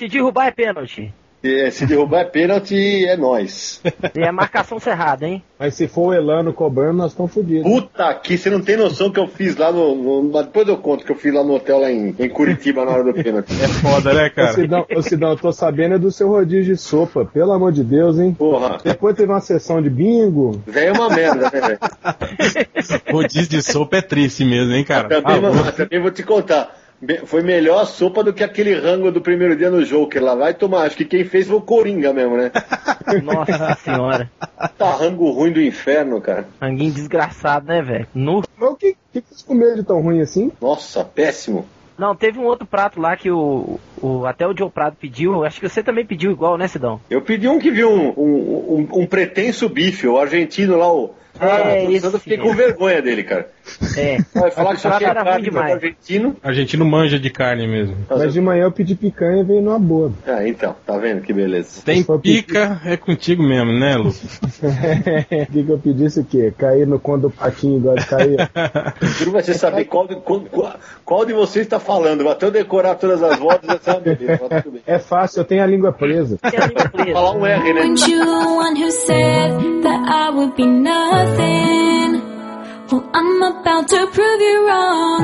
Se derrubar é pênalti. É, se derrubar é pênalti, é nós. E é marcação cerrada, hein? Mas se for o Elano cobrando, nós estamos fodidos. Puta que você não tem noção que eu fiz lá no, no- Depois eu conto que eu fiz lá no hotel lá em, em Curitiba na hora do pênalti. É foda, né, Ô, cara? Sidão, ô, Sidão, eu tô sabendo é do seu rodízio de sopa, pelo amor de Deus, hein? Porra. Depois teve uma sessão de bingo. Velho é uma merda, né, velho? Rodízio de sopa é triste mesmo, hein, cara? Também, Ah, também vou te contar. Foi melhor a sopa do que aquele rango do primeiro dia no Joker lá. Vai tomar, acho que quem fez foi o Coringa mesmo, né? Nossa senhora. Tá rango ruim do inferno, cara. Ranguinho desgraçado, né, velho? Nu. Mas o que, que, que vocês comeram de tão ruim assim? Nossa, péssimo. Não, teve um outro prato lá que o, o até o Joe Prado pediu. Acho que você também pediu igual, né, Sidão? Eu pedi um que viu um, um, um- um pretenso bife, o argentino lá, o. É, eu esse fiquei com vergonha dele, cara. É. Vai falar que isso é Era ruim carne demais. argentino. Argentino manja de carne mesmo. Mas de manhã eu pedi picanha e veio numa boa. Ah, então, tá vendo que beleza. Tem Só pica, é contigo mesmo, né, Lu? O que, que eu pedisse o quê? Cair no conto do patinho igual de cair. Juro vai você saber qual de, qual, qual- de vocês está falando. Vai até eu decorar todas as vozes tudo bem. É fácil, eu tenho a língua presa. E a língua presa? Falar um R, né? Nothing? Well, I'm about to prove you wrong.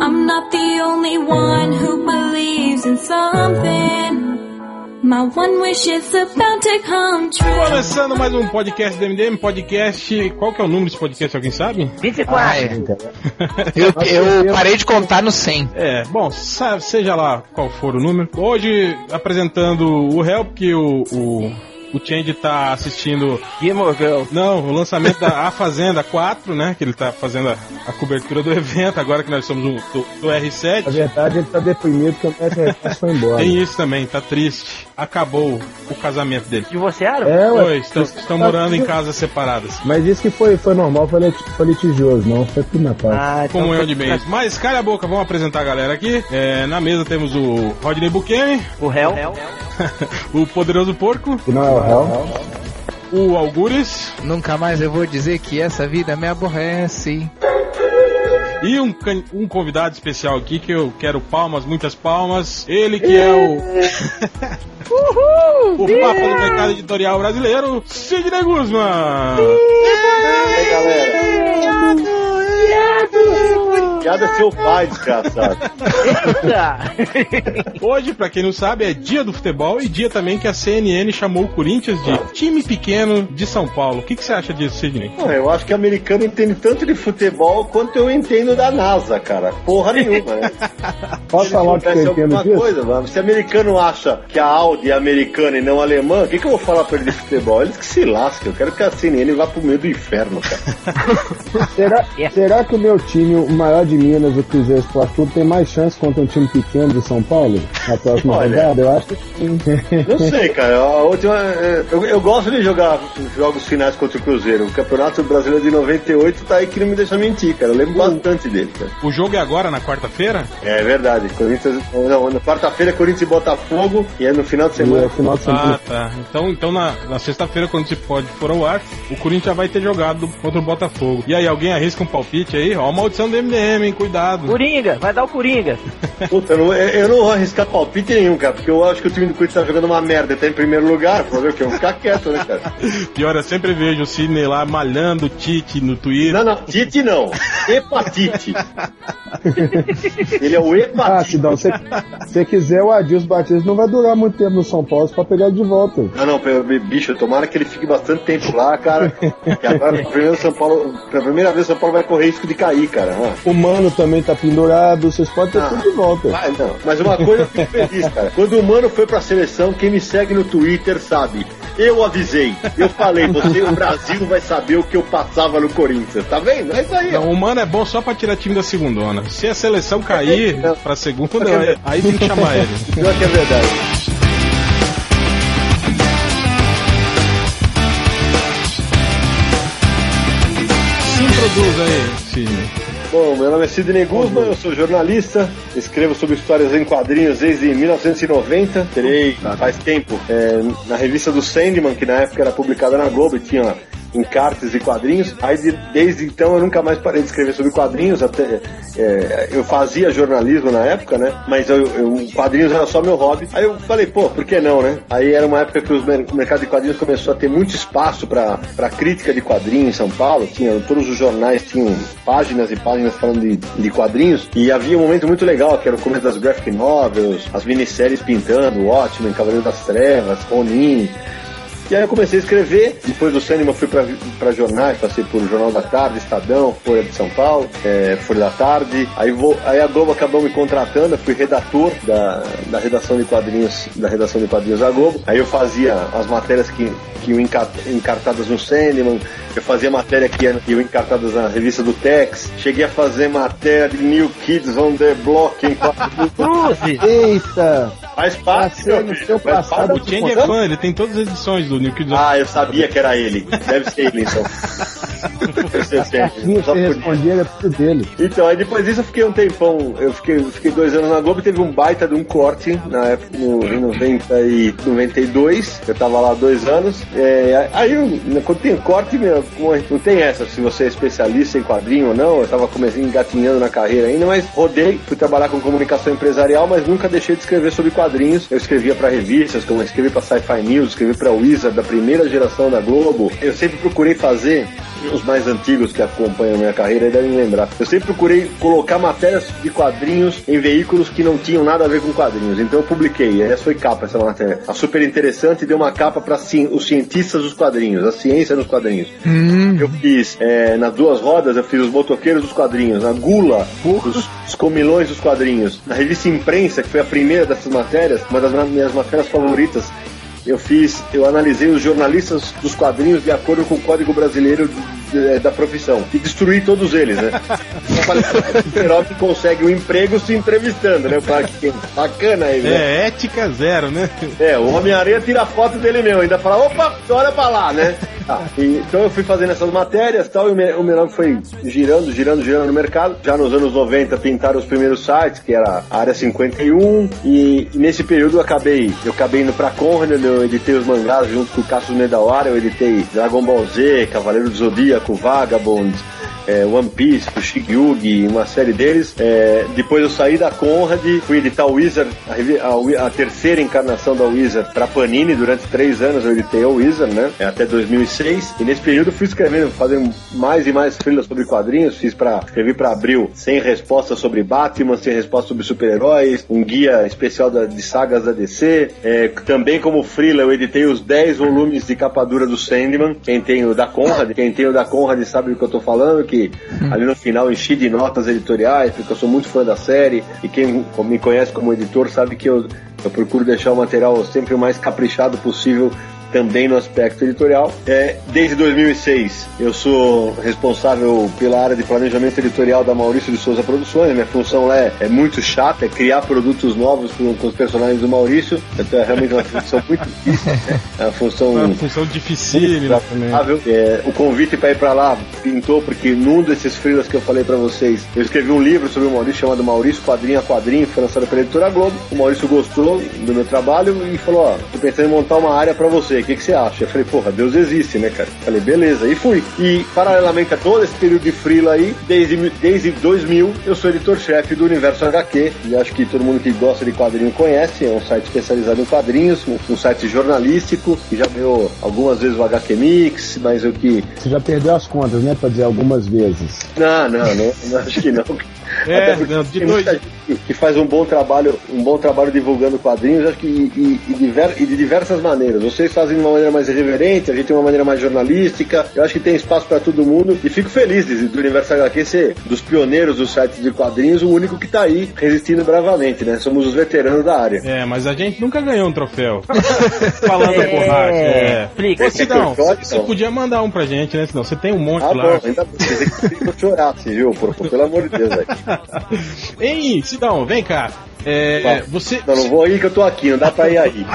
I'm not the only one who believes in something. My one wish is about to come true. Começando mais um podcast do MDM, podcast. Qual que é o número desse podcast, alguém sabe? 24. Ah, é. Eu, eu parei de contar no 100. É, bom, seja lá qual for o número. Hoje, apresentando o Help, que o, o, o Change tá assistindo. Gilmore Girls. Não, o lançamento da A Fazenda 4, né? Que ele tá fazendo a, a cobertura do evento, agora que nós somos um, do, do Na R7. verdade, ele tá deprimido porque o Mestre Repasse foi embora. Tem isso também, tá triste. Acabou o casamento dele. Divorciaram? É, ué. Oi, estão, estão morando em casas separadas. Mas isso que foi, foi normal, foi, foi litigioso, não. Foi tudo na paz. Ah, então Comunhão foi- de bens. Mas calha a boca, vamos apresentar a galera aqui. É, na mesa temos o Rodney Buchanan, O réu. o Poderoso Porco, Que não é o réu. o Algures Nunca mais eu vou dizer que essa vida me aborrece. E um, um convidado especial aqui que eu quero palmas, muitas palmas. Ele que é o. o Papa do Mercado Editorial Brasileiro, Sidney Guzman. E aí, galera? Piada é seu pai, desgraçado. Eita! Hoje, pra quem não sabe, é dia do futebol e dia também que a CNN chamou o Corinthians de time pequeno de São Paulo. O que, que você acha disso, Sidney? Pô, Eu acho que americano entende tanto de futebol quanto eu entendo da NASA, cara. Porra nenhuma, né? Posso falar o que eu entendo disso? coisa, mano. Se americano acha que a Audi é americana e não alemã, o que, que eu vou falar pra ele de futebol? Eles que se lascam. Eu quero que a CNN vá pro meio do inferno, cara. Será, É. será que o meu time, o maior de Minas, o Cruzeiro Esporte Clube, tem mais chance contra um time pequeno de São Paulo na próxima Olha. rodada? Eu acho que sim. Não sei, cara. A última, é, eu, eu gosto de jogar jogos finais contra o Cruzeiro. O Campeonato Brasileiro de 98 tá aí que não me deixa mentir, cara. Eu lembro bastante dele, cara. O jogo é agora, na quarta-feira? É verdade. Corinthians. Não, na quarta-feira, Corinthians e Botafogo. E é no final de é semana. o final de semana. Ah, tá. Então, então na, na sexta-feira, quando se pode for ao ar, o Corinthians já vai ter jogado contra o Botafogo. E aí, alguém arrisca um palpite aí? Ó, a maldição do MDM, hein? Cuidado. Coringa, vai dar o Coringa. Puta, eu não, eu não vou arriscar palpite nenhum, cara. Porque eu acho que o time do Corinthians tá jogando uma merda. Tá em primeiro lugar. Fazer o quê? Eu vou ficar quieto, né, cara? Pior, eu sempre vejo o Sidney lá malhando o Tite no Twitter. Não, não. Tite não. Hepatite. Ele é o Ah, hepatite. Sidão, se você quiser, o Adilson Batista não vai durar muito tempo no São Paulo pra pegar ele de volta. Não, não, pe- bicho, tomara que ele fique bastante tempo lá, cara. Que agora, pela primeira, São Paulo, pela primeira vez, São Paulo vai correr risco de cair, cara. Ah. O Mano também tá pendurado, vocês podem ter Ah. tudo de volta. Vai, não. Mas uma coisa eu fico feliz, cara. Quando o Mano foi pra seleção, quem me segue no Twitter sabe. Eu avisei. Eu falei, você, o Brasil vai saber o que eu passava no Corinthians. Tá vendo? É isso aí. Não, o mano é bom só pra tirar time da segundona. Se a seleção cair pra segunda, aí- aí tem que chamar ele. Pior que é verdade. Se introduz aí, Sidney. Bom, meu nome é Sidney Guzman, eu sou jornalista, escrevo sobre histórias em quadrinhos desde 1990. Terei faz tempo é, na revista do Sandman, que na época era publicada na Globo e tinha encartes e quadrinhos. Aí de- desde então eu nunca mais parei de escrever sobre quadrinhos. Até, é, eu fazia jornalismo na época, né? Mas eu, eu- quadrinhos era só meu hobby. Aí eu falei, pô, por que não, né? Aí era uma época que os o mercado de quadrinhos começou a ter muito espaço para crítica de quadrinhos em São Paulo. Tinha, todos os jornais tinham páginas e páginas falando de, de quadrinhos. E havia um momento muito legal, que era o começo das graphic novels, as minisséries pintando, Watchmen, Cavaleiro das Trevas, Ronin. E aí eu comecei a escrever, depois do cinema eu fui pra, pra jornais, passei por Jornal da Tarde, Estadão, Folha de São Paulo, é, Folha da Tarde, aí, vou, aí a Globo acabou me contratando, eu fui redator da, da redação de quadrinhos, da redação de quadrinhos da Globo, aí eu fazia as matérias que, que iam enca- encartadas no Sandman, eu fazia matéria que iam- encartadas na revista do Tex, cheguei a fazer matéria de New Kids on the Block em. Cruzes! Eita! Faz parte, Passei meu no filho, seu faz passado. parte. O Change é fã, ele tem todas as edições do New Kids on Ah, eu sabia que era ele. Deve ser ele, então. Só era tudo dele. Então, aí depois disso eu fiquei um tempão, eu fiquei, eu fiquei dois anos na Globo, teve um baita de um corte na época, no, em 90 e 92, eu tava lá dois anos, é, aí quando tem corte, meu, não tem essa, se você é especialista em quadrinho ou não, eu tava começando engatinhando na carreira ainda, mas rodei, fui trabalhar com comunicação empresarial, mas nunca deixei de escrever sobre quadrinhos, eu escrevia pra revistas, como eu escrevi pra Sci-Fi News, escrevi pra Wizard, da primeira geração da Globo, eu sempre procurei fazer os mais antigos que acompanham a minha carreira devem lembrar. Eu sempre procurei colocar matérias de quadrinhos em veículos que não tinham nada a ver com quadrinhos. Então eu publiquei, essa foi capa essa matéria. A super interessante deu uma capa para os cientistas dos quadrinhos, a ciência dos quadrinhos. Eu fiz é, nas duas rodas, eu fiz os motoqueiros dos quadrinhos, a gula, os, os comilões dos quadrinhos. Na revista Imprensa, que foi a primeira dessas matérias, uma das minhas matérias favoritas, eu fiz, eu analisei os jornalistas dos quadrinhos de acordo com o Código Brasileiro de- da profissão e destruí todos eles, né? Eu falei, o super que consegue um emprego se entrevistando, né? Que bacana ele, né? É, ética zero, né? É, o Homem-Aranha tira foto dele mesmo, ainda fala, opa, olha pra lá, né? Ah, e- então eu fui fazendo essas matérias e tal, e o Me- o Menor foi girando, girando, girando no mercado. Já nos anos 90 pintaram os primeiros sites, que era a Área 51, e, e nesse período eu acabei, eu acabei indo pra Conrad, eu editei os mangás junto com o Cassius Medawara, eu editei Dragon Ball Z, Cavaleiro do Zodíaco, Vagabond, é, One Piece, o Shigyugi, uma série deles. É, depois eu saí da Conrad, fui editar o Wizard, a, a a terceira encarnação da Wizard pra Panini. Durante três anos eu editei o Wizard, né? É, até 2006. E nesse período fui escrevendo, fazendo mais e mais thrillers sobre quadrinhos. Fiz para escrevi pra Abril sem resposta sobre Batman, sem resposta sobre super-heróis, um guia especial da- de sagas da DC. É, também como freela eu editei os 10 volumes de capa dura do Sandman. Quem tem o da Conrad, quem tem o da Conrad sabe do que eu tô falando, que ali no final enchi de notas editoriais, porque eu sou muito fã da série, e quem me conhece como editor sabe que eu, eu procuro deixar o material sempre o mais caprichado possível também no aspecto editorial. É, desde 2006 eu sou responsável pela área de planejamento editorial da Maurício de Souza Produções. Minha função lá é, é muito chata, é criar produtos novos com, com os personagens do Maurício. Então é realmente uma função muito difícil. Né? É uma função Uma função. Exatável. É, o convite para ir para lá pintou porque num desses freelas que eu falei para vocês, eu escrevi um livro sobre o Maurício chamado Maurício Quadrinho a Quadrinho, foi lançado pela Editora Globo. O Maurício gostou do meu trabalho e falou: Ó, tô pensando em montar uma área para você. O que, que você acha? Eu falei: Porra, Deus existe, né, cara? Falei: Beleza. E fui. E paralelamente a todo esse período de freela aí, desde, desde 2000, eu sou editor-chefe do Universo HQ. E acho que todo mundo que gosta de quadrinho conhece. É um site especializado em quadrinhos, um, um site jornalístico que já ganhou algumas vezes o HQ Mix, mas o que Você já perdeu as contas, né? Pra dizer algumas vezes. não, não, não, não, acho que não. É, Até porque não, de muita dois- que- faz um bom trabalho, um bom trabalho divulgando quadrinhos, acho que e, e- diver- e de diversas maneiras. Vocês fazem de uma maneira mais irreverente, a gente de uma maneira mais jornalística. Eu acho que tem espaço para todo mundo e fico feliz de, do Universo HQ ser dos pioneiros dos sites de quadrinhos, o único que tá aí resistindo bravamente, né? Somos os veteranos da área. É, mas a gente nunca ganhou um troféu. Falando É, por rádio. É. explica. Ô, Sidão, chore, você não? podia mandar um pra gente, né? Sidão? Você tem um monte Ah, lá. bom, ainda bem que eu chorasse, viu? Pelo amor de Deus, velho. Ei, Sidão, vem cá. É, você, Não, não vou aí que eu tô aqui, não dá pra ir aí.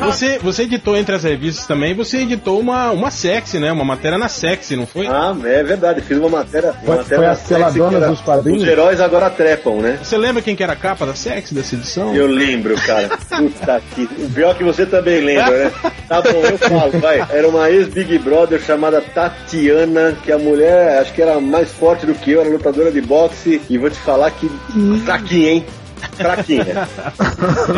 você, você editou entre as revistas também, você editou uma, uma sexy, né? Uma matéria na sexy, não foi? Ah, é verdade, fiz uma matéria. Uma Foi- matéria foi na as Sexy peladonas que era dos quadrinhos? Os heróis agora trepam, né? Você lembra quem que era a capa da sexy dessa edição? Eu lembro, cara. Puta que. O pior que você também lembra, né? Tá bom, eu falo, vai. Era uma ex-Big Brother chamada Tatiana, que a mulher, acho que era mais forte do que eu, era lutadora de boxe. E vou te falar que. Fraquinha, hein? Fraquinha.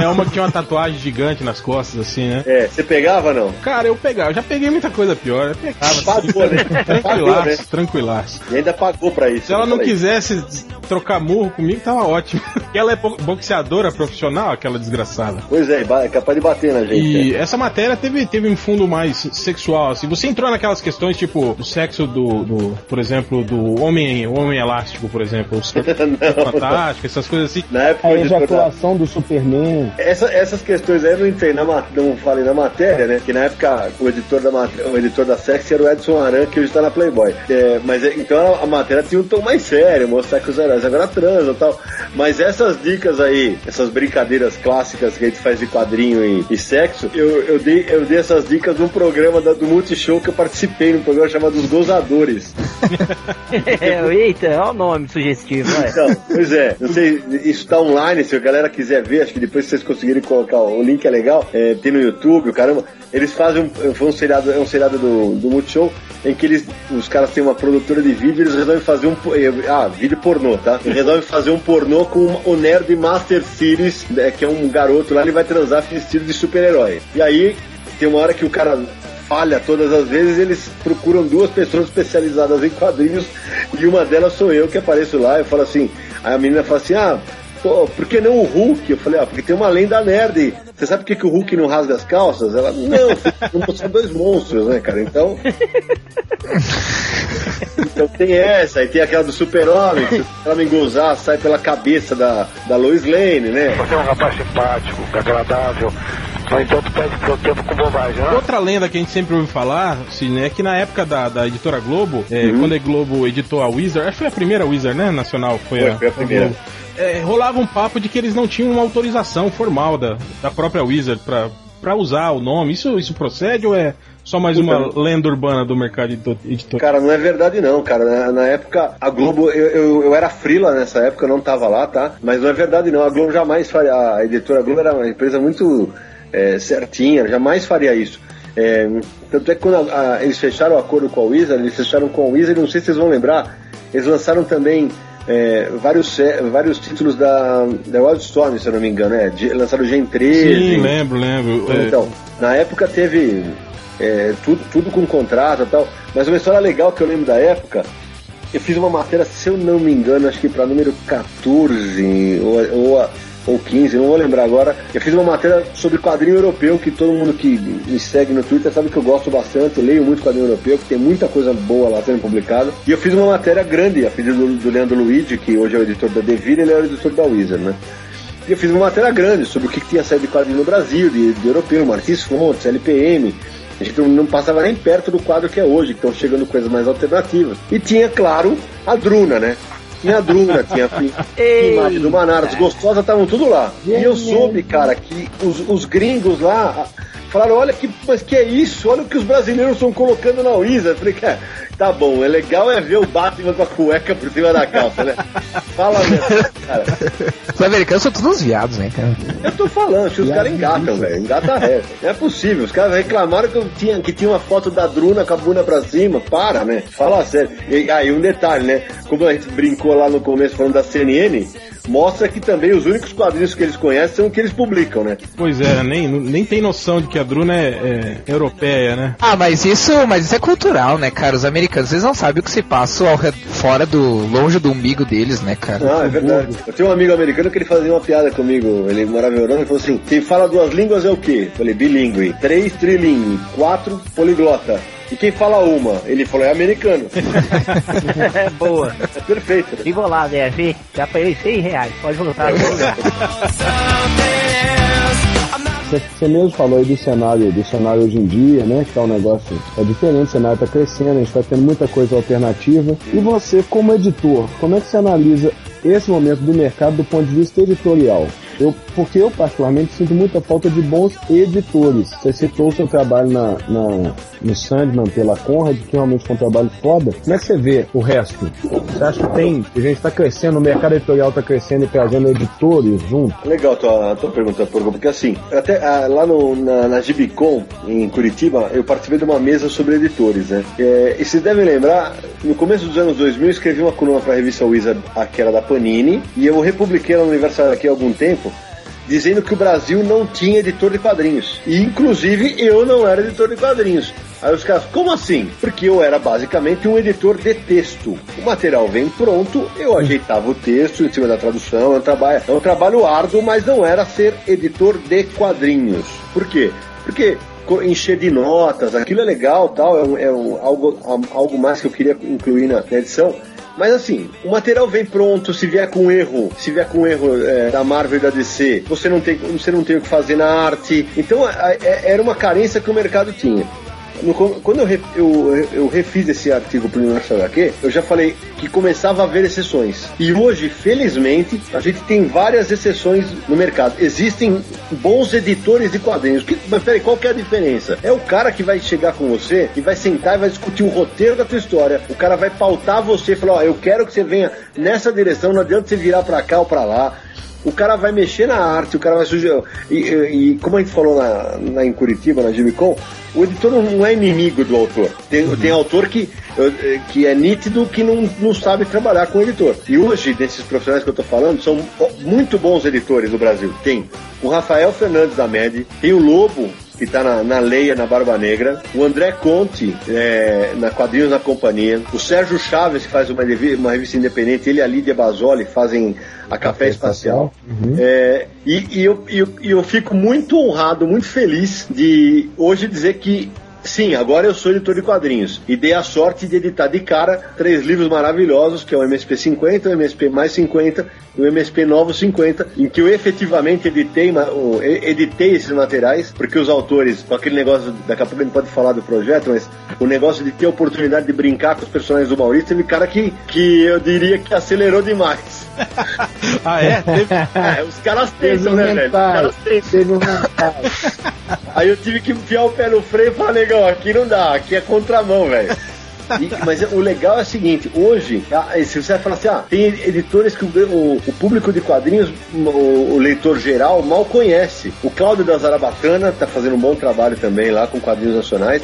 É uma que tinha uma tatuagem gigante nas costas, assim, né? É, você pegava não? Cara, eu pegava, eu já peguei muita coisa pior. Eu pegava. Pagou, né? Pagou, né? Tranquilaço, tranquilaço. E ainda pagou pra isso. Se ela não Falei. quisesse trocar murro comigo, tava ótimo. Porque ela é bo- boxeadora profissional, aquela desgraçada. Pois é, é capaz de bater na gente. E né? essa matéria teve, teve um fundo mais sexual, assim. Você entrou naquelas questões, tipo, do sexo do, do por exemplo, do homem, o homem elástico, por exemplo, o fantástico, essas coisas assim. Na época, A ejaculação do Superman. Essa- essas questões aí eu não entrei na não falei na matéria, né? Que na época o editor da mat- o editor da Sexy era o Edson Aran, que hoje tá na Playboy. É, mas é- então a, matéria tinha um tom mais sério, mostrar que os heróis agora transam e tal. Mas essas dicas aí, essas brincadeiras clássicas que a gente faz de quadrinho e, e sexo, eu, eu, dei, eu dei essas dicas num programa da- do Multishow que eu participei, num programa chamado Os Gozadores. É, Eita, olha o nome sugestivo, vai. Então, pois é, não sei, isso tá online, se a galera quiser ver, acho que depois vocês conseguirem colocar o link é legal, é, tem no YouTube, caramba. Eles fazem um, foi um seriado, é um seriado do, do Multishow, em que eles, os caras têm uma produtora de vídeo, eles resolvem fazer um, eh, ah, vídeo pornô, tá? Eles resolvem fazer um pornô com o Nerd Master Series, né, que é um garoto lá, ele vai transar vestido de super-herói. E aí, tem uma hora que o cara falha todas as vezes, eles procuram duas pessoas especializadas em quadrinhos e uma delas sou eu que apareço lá. Eu falo assim, a menina fala assim: ah, pô, por que não o Hulk? Eu falei: ah, porque tem uma lenda nerd. Você sabe por que, que o Hulk não rasga as calças? Ela, não, não são dois monstros, né, cara? Então. Então tem essa, e tem aquela do super-homem, que se o super-homem gozar, sai pela cabeça da, da Lois Lane, né? Você é um rapaz simpático, agradável, no entanto perde seu tempo com bobagem, né? Outra lenda que a gente sempre ouve falar, assim, é que na época da, da editora Globo, é, quando a Globo editou a Wizard, acho que foi a primeira Wizard, né, nacional, foi, Foi, a, foi a primeira. Globo. É, rolava um papo de que eles não tinham uma autorização formal da, da própria Wizard pra, pra usar o nome. Isso, isso procede ou é só mais uma Puta. lenda urbana do mercado edito- editorial? Cara, não é verdade não, cara. Na, na época, a Globo, eu, eu, eu era frila nessa época, eu não tava lá, tá? Mas não é verdade não, a Globo jamais faria, a editora Globo era uma empresa muito é, certinha, jamais faria isso. É, tanto é que quando a- a- eles fecharam o acordo com a Wizard, eles fecharam com a Wizard, não sei se vocês vão lembrar, eles lançaram também é, vários, vários títulos da, da Wildstorm, se eu não me engano, né? De- lançaram o Gen 13. Sim, lembro, lembro. É, Então, na época teve é, tudo, tudo com contrato e tal, mas uma história legal que eu lembro da época, eu fiz uma matéria, se eu não me engano, acho que para número 14 ou, ou, a- ou 15, não vou lembrar agora. Eu fiz uma matéria sobre quadrinho europeu, que todo mundo que me segue no Twitter sabe que eu gosto bastante, eu leio muito quadrinho europeu, que tem muita coisa boa lá sendo publicada. E eu fiz uma matéria grande, a pedido do, Leandro Luigi, que hoje é o editor da Devir, ele é o editor da Wizard, né? E eu fiz uma matéria grande sobre o que, que tinha saído de quadrinho no Brasil, de, de europeu, Martins Fontes, LPM. A gente não passava nem perto do quadro que é hoje, que estão chegando coisas mais alternativas. E tinha, claro, a Druna, né? Tinha a Druna, tinha a Pim- Imagem do Manaras, gostosas estavam tudo lá. E eu soube, cara, que os, os gringos lá ah, falaram, olha que, mas que é isso? Olha o que os brasileiros estão colocando na Wizard. Eu falei, cara, tá bom, é legal é ver o Batman com a cueca por cima da calça, né? Fala mesmo, cara. Os americanos são todos uns viados, né, cara? Eu tô falando, que os caras engatam, velho. Engata reto. Não é possível. Os caras reclamaram que, eu tinha, que tinha uma foto da Druna com a bunda pra cima. Para, né? Fala sério. E aí, um detalhe, né? Como a gente brincou lá no começo falando da CNN, mostra que também os únicos quadrinhos que eles conhecem são os que eles publicam, né? Pois é, nem, nem tem noção de que a Druna é, é europeia, né? Ah, mas isso, mas isso é cultural, né, cara? Os americanos, eles não sabem o que se passa ao re- fora do, longe do umbigo deles, né, cara? Ah, é verdade. Eu tenho um amigo americano que ele fazia uma piada comigo. Ele morava em Europa e falou assim: quem fala duas línguas é o quê? Eu falei, bilíngue. Três, trilingue. Quatro, poliglota. E quem fala uma? Ele falou, é americano. É boa. É perfeito. né? E vou lá, vê. Já paguei 100 reais. Pode voltar. Você, mesmo falou aí do cenário, do cenário hoje em dia, né? Que tá um negócio é diferente, o cenário tá crescendo, a gente tá tendo muita coisa alternativa. E você, como editor, como é que você analisa esse momento do mercado do ponto de vista editorial? Eu, porque eu, particularmente, sinto muita falta de bons editores. Você citou o seu trabalho na, na, no Sandman pela Conrad, que realmente foi um trabalho foda. Como é que você vê o resto? Você acha que tem, que a gente está crescendo, o mercado editorial está crescendo e trazendo editores junto? Legal a tua, a tua pergunta, porque assim, até ah, lá no, na, na Gibicon, em Curitiba, eu participei de uma mesa sobre editores, né? É, e vocês devem lembrar, no começo dos anos 2000, eu escrevi uma coluna para a revista Wizard, a que era da Panini, e eu republiquei ela no aniversário aqui há algum tempo, dizendo que o Brasil não tinha editor de quadrinhos. E, inclusive, eu não era editor de quadrinhos. Aí os caras, como assim? Porque eu era basicamente um editor de texto. O material vem pronto, eu ajeitava o texto em cima da tradução, é um trabalho, é um trabalho árduo, mas não era ser editor de quadrinhos. Por quê? Porque encher de notas, aquilo é legal, tal, é, é algo, algo mais que eu queria incluir na, na edição. Mas assim, o material vem pronto, se vier com erro, se vier com erro é, da Marvel e da DC, você não tem, você não tem o que fazer na arte. Então a- a- é- era uma carência que o mercado tinha. No quando eu, eu, eu refiz esse artigo para o Universo HQ, eu já falei que começava a haver exceções. E hoje, felizmente, a gente tem várias exceções no mercado. Existem bons editores de quadrinhos. Que, mas peraí, qual que é a diferença? É o cara que vai chegar com você e vai sentar e vai discutir o roteiro da tua história. O cara vai pautar você e falar: Ó, eu quero que você venha nessa direção, não adianta você virar para cá ou para lá. O cara vai mexer na arte, o cara vai sugerir. E, e- e como a gente falou na, na- em Curitiba, na Gibicon, o editor não é inimigo do autor. Tem, tem autor que, eh, que é nítido que não, não sabe trabalhar com o editor. E hoje, desses profissionais que eu tô falando, são muito bons editores no Brasil. Tem o Rafael Fernandes da MED, tem o Lobo, que está na, na Leia, na Barba Negra, o André Conte, é, na Quadrinhos na Companhia, o Sérgio Chaves, que faz uma, uma revista independente, ele e a Lídia Basoli fazem a Café Espacial. É, e, e eu, e eu, e eu fico muito honrado, muito feliz de hoje dizer que Sim, agora eu sou editor de quadrinhos e dei a sorte de editar de cara três livros maravilhosos, que é o MSP 50, o MSP mais 50 e o MSP Novo 50, em que eu efetivamente editei, editei esses materiais, porque os autores, com aquele negócio, daqui a pouco a gente pode falar do projeto, mas o negócio de ter a oportunidade de brincar com os personagens do Maurício, teve cara que, que eu diria que acelerou demais. Ah, é? Teve- É, os caras tentam, né, velho? Os caras tentam. Teve um. Aí eu tive que enfiar o pé no freio e falar, negão, aqui não dá, aqui é contramão, velho. E- mas o legal é o seguinte, hoje, ah, se você falar assim, ah, tem editores que o, o- o público de quadrinhos, o, o leitor geral, mal conhece. O Cláudio da Zarabatana tá fazendo um bom trabalho também lá com quadrinhos nacionais.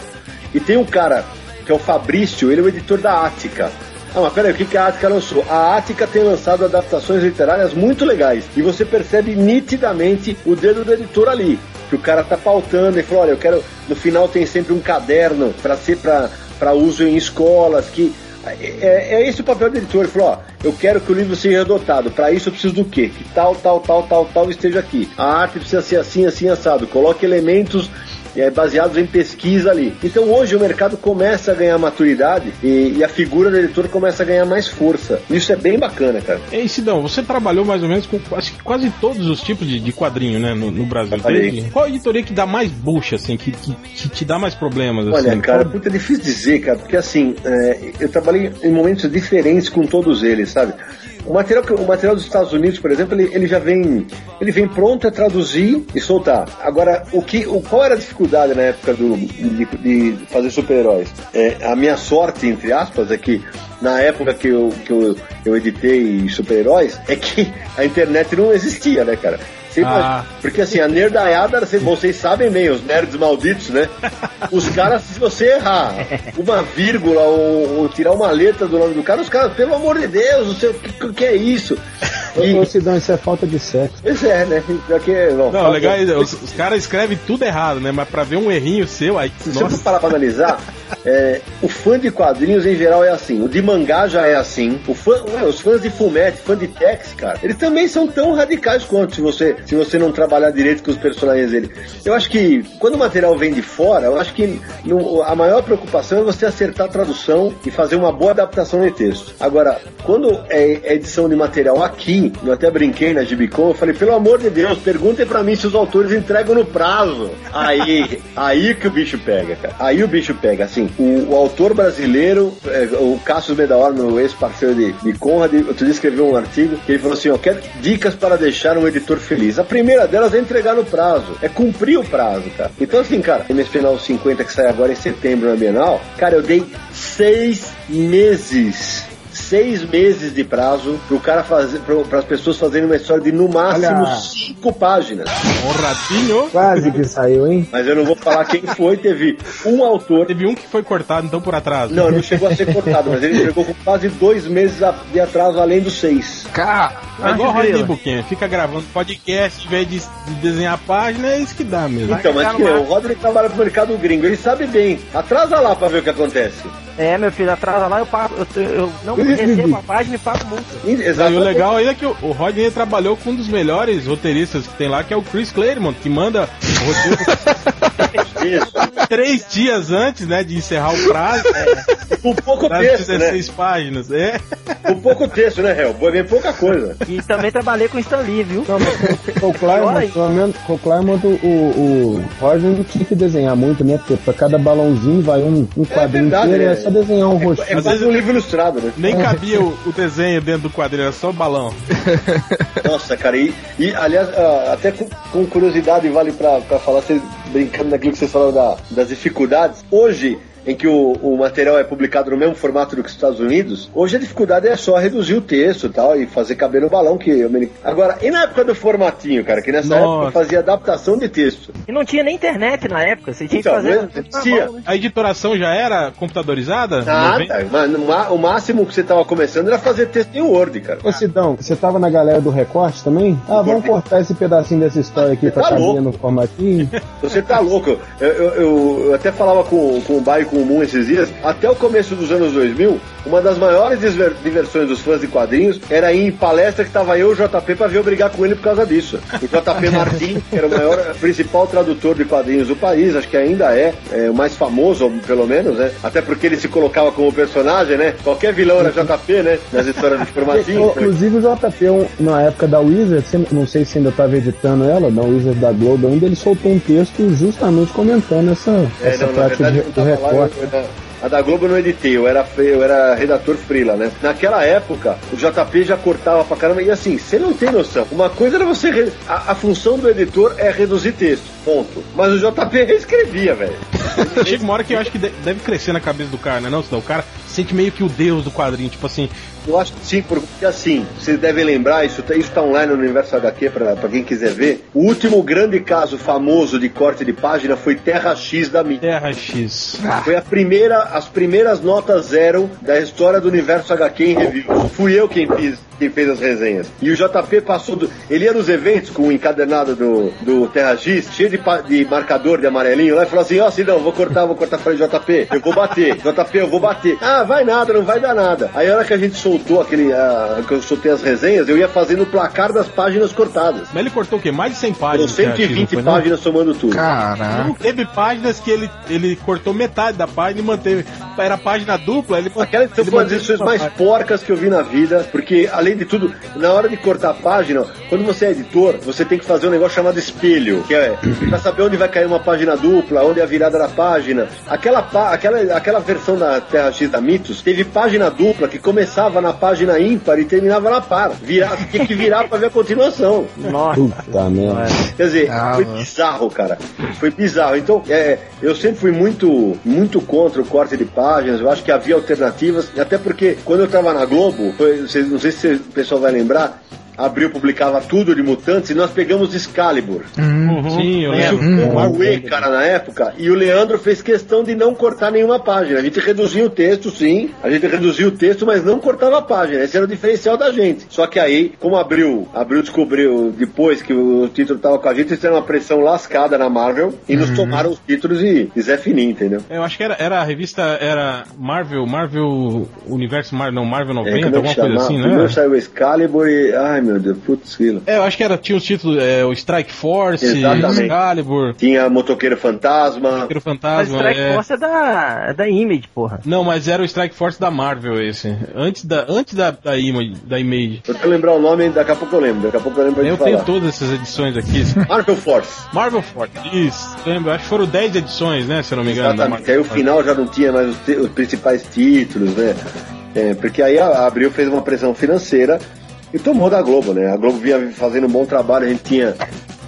E tem um cara, que é o Fabrício, ele é o editor da Ática. Ah, mas peraí, o que, que a Ática lançou? A Ática tem lançado adaptações literárias muito legais. E você percebe nitidamente o dedo do editor ali. Que o cara tá pautando e fala, olha, eu quero. No final tem sempre um caderno para ser para uso em escolas, que. É, é esse o papel do editor. Ele falou: ó, eu quero que o livro seja adotado. Para isso eu preciso do quê? Que tal, tal, tal, tal, tal esteja aqui. A arte precisa ser assim, assim, assado. Coloque elementos é, baseados em pesquisa ali. Então hoje o mercado começa a ganhar maturidade e, e a figura do editor começa a ganhar mais força. Isso é bem bacana, cara. Ei, Sidão, você trabalhou mais ou menos com quase, quase todos os tipos de, de quadrinho, né, no, no Brasil. Teve- Qual editoria que dá mais bucha, assim, que, que, que te dá mais problemas, assim? Olha, cara, puta, é difícil dizer, cara, porque assim, é, eu trabalhei em momentos diferentes com todos eles, sabe? O material, o material dos Estados Unidos, por exemplo, ele, ele já vem, ele vem pronto a traduzir e soltar. Agora, o que, o, qual era a dificuldade na época do, de, de fazer super-heróis? É, a minha sorte, entre aspas, é que na época que eu, que eu, eu editei super-heróis, é que a internet não existia, né, cara? Ah. porque assim, a nerdaiada, vocês- vocês sabem bem, os nerds malditos, né? Os caras, se você errar uma vírgula ou, ou tirar uma letra do nome do cara, os caras, pelo amor de Deus, o que, o que é isso? Ô, Sidão, isso é falta de sexo. pois é, né? Pior que, bom, Não, legal, é, os, os caras escrevem tudo errado, né? Mas pra ver um errinho seu, aí. Se Nossa, parar pra analisar, é, o fã de quadrinhos em geral é assim, o de mangá já é assim, o fã, ué, os fãs de Fumete, fã de Tex, cara, eles também são tão radicais quanto se você, se você não trabalhar direito com os personagens dele. Eu acho que quando o material vem de fora, eu acho que no- a maior preocupação é você acertar a tradução e fazer uma boa adaptação de texto. Agora, quando é, é edição de material aqui, eu até brinquei na Gibicon, eu falei, pelo amor de Deus, perguntem pra mim se os autores entregam no prazo. Aí, aí que o bicho pega, cara. Aí o bicho pega, assim. o, o autor brasileiro, é, o Cassius Medaor, meu ex-parceiro de, de Conrad, outro dia escreveu um artigo que ele falou assim, ó, quer dicas para deixar um editor feliz. A primeira delas é entregar no prazo, é cumprir o prazo, cara. Então assim, cara, MS Final 50 que sai agora em setembro na Bienal, cara, eu dei seis meses seis meses de prazo pro cara fazer, para as pessoas fazerem uma história de no máximo Olha. cinco páginas. Um ratinho. Quase que saiu, hein? Mas eu não vou falar quem foi, teve um autor. Teve um que foi cortado, então, por atraso. Não, não chegou a ser cortado, mas ele chegou com quase dois meses de atraso além dos seis. Cara, É igual o Ah, Rodney. Buquinha, fica gravando podcast em vez de, de desenhar a página, é isso que dá mesmo. Então, mas que o. Rodney trabalha pro mercado gringo, ele sabe bem. Atrasa lá pra ver o que acontece. É, meu filho, atrasa lá, eu pago. Eu, eu não recebo a página e pago multa. E- E o Exatamente. legal aí é que o, Rodney trabalhou com um dos melhores roteiristas que tem lá, que é o Chris Claremont, que manda. três dias antes, né, de encerrar o prazo. Com pouco Prazo texto, né? 16 páginas. É. Com pouco texto, né, Hel? Foi bem pouca coisa. E também trabalhei com o Stan Lee, viu? Não, mas com o Claremont, aí. pelo menos, com o Claremont, o, o Roger não tinha que desenhar muito, né? Porque pra cada balãozinho vai um, um quadrinho verdade, inteiro, é, é. só desenhar um É rostinho. quase um livro ilustrado, né? Nem cabia o, o desenho dentro do quadrinho, era só o balão. Nossa, cara, e, e, aliás, ah, até com, com curiosidade, vale pra, pra falar, vocês brincando naquilo que vocês falaram da- das dificuldades. Hoje, em que o, o material é publicado no mesmo formato do que os Estados Unidos, hoje a dificuldade é só reduzir o texto e tal, e fazer caber no balão que o americano- Agora, e na época do formatinho, cara, que nessa Nossa. época fazia adaptação de texto. E não tinha nem internet na época, você tinha que Então, fazer. né? tudo na Tinha. mão, né? A editoração já era computadorizada? Nada, 90? mas no ma- o máximo que você tava começando era fazer texto em Word, cara. Ô Sidão, você tava na galera do recorte também? Ah, vamos cortar esse pedacinho dessa história aqui pra Tá caber louco. no formatinho. Você tá louco. Eu, eu, eu- eu até falava com, com o Bai com o Moon esses dias. Até o começo dos anos 2000, uma das maiores diversões dos fãs de quadrinhos era ir em palestra que tava eu e o JP pra ver eu brigar com ele por causa disso. O JP Martins, que era o maior, principal tradutor de quadrinhos do país, acho que ainda é, é, o mais famoso, pelo menos, né? Até porque ele se colocava como personagem, né? Qualquer vilão era JP, né? Nas histórias de formatinho. Inclusive o JP, na época da Wizard, não sei se ainda estava editando ela, da Wizard da Globo ainda, ele soltou um texto justamente comentando essa, É, essa não, prática verdade, do não a da Globo eu não editei, eu era, eu era redator freela, né? Naquela época, o JP já cortava pra caramba, e assim, você não tem noção. Uma coisa era você. re- A, a função do editor é reduzir texto, ponto. Mas o JP reescrevia, velho. Chega uma hora que eu acho que de- deve crescer na cabeça do cara, né? Não, senão o cara sente meio que o deus do quadrinho, tipo assim, Eu acho que sim, porque assim, vocês devem lembrar, isso tá, isso tá online no Universo HQ pra, pra quem quiser ver. O último grande caso famoso de corte de página foi Terra X da mídia. Terra X. Foi a primeira, as primeiras notas zero da história do universo HQ em reviews. Fui eu quem fiz, quem fez as resenhas. E o JP passou do. Ele ia nos eventos com o encadernado do, do Terra X, cheio de, pa- de marcador de amarelinho lá, e falou assim: Ó, Sidão, vou cortar, vou cortar. Falei, JP, eu vou bater. JP, eu vou bater. Ah, vai nada, não vai dar nada. Aí a hora que a gente soltou aquele. ah, que eu soltei as resenhas, eu ia fazendo o placar das páginas cortadas. Mas ele cortou o quê? Mais de 100 Foram páginas. não 120 foi, não? páginas somando tudo. Caraca. Não teve páginas que ele, ele cortou metade da página e manteve. Era página dupla, ele Aquela edição foi uma das edições mais página. porcas que eu vi na vida, porque além de tudo, na hora de cortar a página, quando você é editor, você tem que fazer um negócio chamado espelho, que é pra saber onde vai cair uma página dupla, onde é a virada da página. Aquela, pá- aquela, aquela versão da Terra X da Mitos teve página dupla que começava na página ímpar e terminava na par. Virar, tinha que virar pra ver a continuação. Nossa. Puta merda. Quer dizer, Ah, foi mano. bizarro, cara. Foi bizarro. Então, é, eu sempre fui muito, muito contra o corte de páginas. Eu acho que havia alternativas. Até porque, quando eu tava na Globo, foi, vocês- não sei se o pessoal vai lembrar, Abril publicava tudo de Mutantes e nós pegamos Excalibur. Sim, eu Isso lembro. foi uma Uê, cara, na época. E o Leandro fez questão de não cortar nenhuma página. A gente reduzia o texto, sim. A gente reduzia o texto, mas não cortava a página. Esse era o diferencial da gente. Só que aí, como abriu, abriu descobriu depois que o título tava com a gente, eles fizeram uma pressão lascada na Marvel e nos tomaram os títulos e, e Zé Fininho, entendeu? Eu acho que era, era a revista, era Marvel, Marvel Universo Marvel, não, Marvel 90, É, é alguma coisa assim, né? Primeiro saiu o Excalibur e. Ai meu Deus, putz, grilo. É, eu acho que era, tinha os títulos, é, o Strike Force, Exatamente. Excalibur, Tinha Motoqueiro Fantasma. Mas Fantasma, Strike é... Force é da, é da Image, porra. Não, mas era o Strike Force da Marvel esse. Antes da, antes da, da, Image, da Image. Eu lembrar o nome, daqui a pouco eu lembro. Daqui a pouco eu lembro de Eu falar. tenho todas essas edições aqui. Marvel Force. Marvel Force, isso. lembro, acho que foram 10 edições, né? Se eu não me engano. Exatamente. Aí o final já não tinha mais os, os principais títulos, né? É, porque aí a Abril fez uma pressão financeira e tomou da Globo, né? A Globo vinha fazendo um bom trabalho, a gente tinha.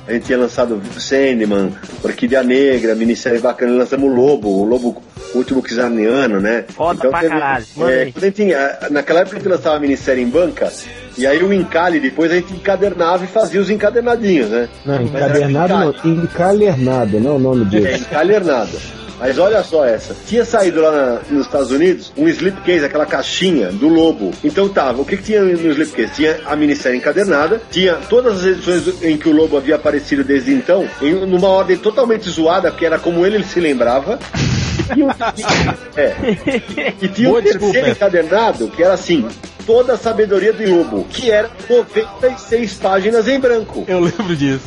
A gente tinha lançado Sandman, Orquídea Negra, minissérie bacana, lançamos o Lobo, o Lobo último Kizarniano, né? Foda pra caralho. Manda é, a gente tinha, naquela época a gente lançava a minissérie em banca, e aí o encalhe depois a gente encadernava e fazia os encadernadinhos, né? Não, encadernado não, encalernado, não é o nome É, disso. encalernado. Mas olha só essa. Tinha saído lá na- nos Estados Unidos um slipcase, aquela caixinha do Lobo. Então tava, o que, que tinha no slipcase? Tinha a minissérie encadernada, tinha todas as edições em que o Lobo havia aparecido desde então, em numa ordem totalmente zoada, que era como ele se lembrava. E tinha, um- é, e tinha Boa um terceiro desculpa. encadernado que era assim. Toda a sabedoria do Lobo, que era 96 páginas em branco. Eu lembro disso.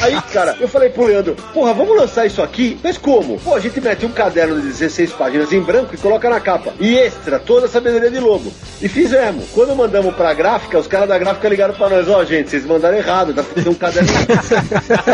Aí, cara, eu falei pro Leandro, porra, vamos lançar isso aqui? Mas como? Pô, a gente mete um caderno de 16 páginas em branco e coloca na capa. E extra, toda a sabedoria de lobo. E fizemos. Quando mandamos pra gráfica, os caras da gráfica ligaram pra nós, ó, gente, vocês mandaram errado, tá fazendo um caderno.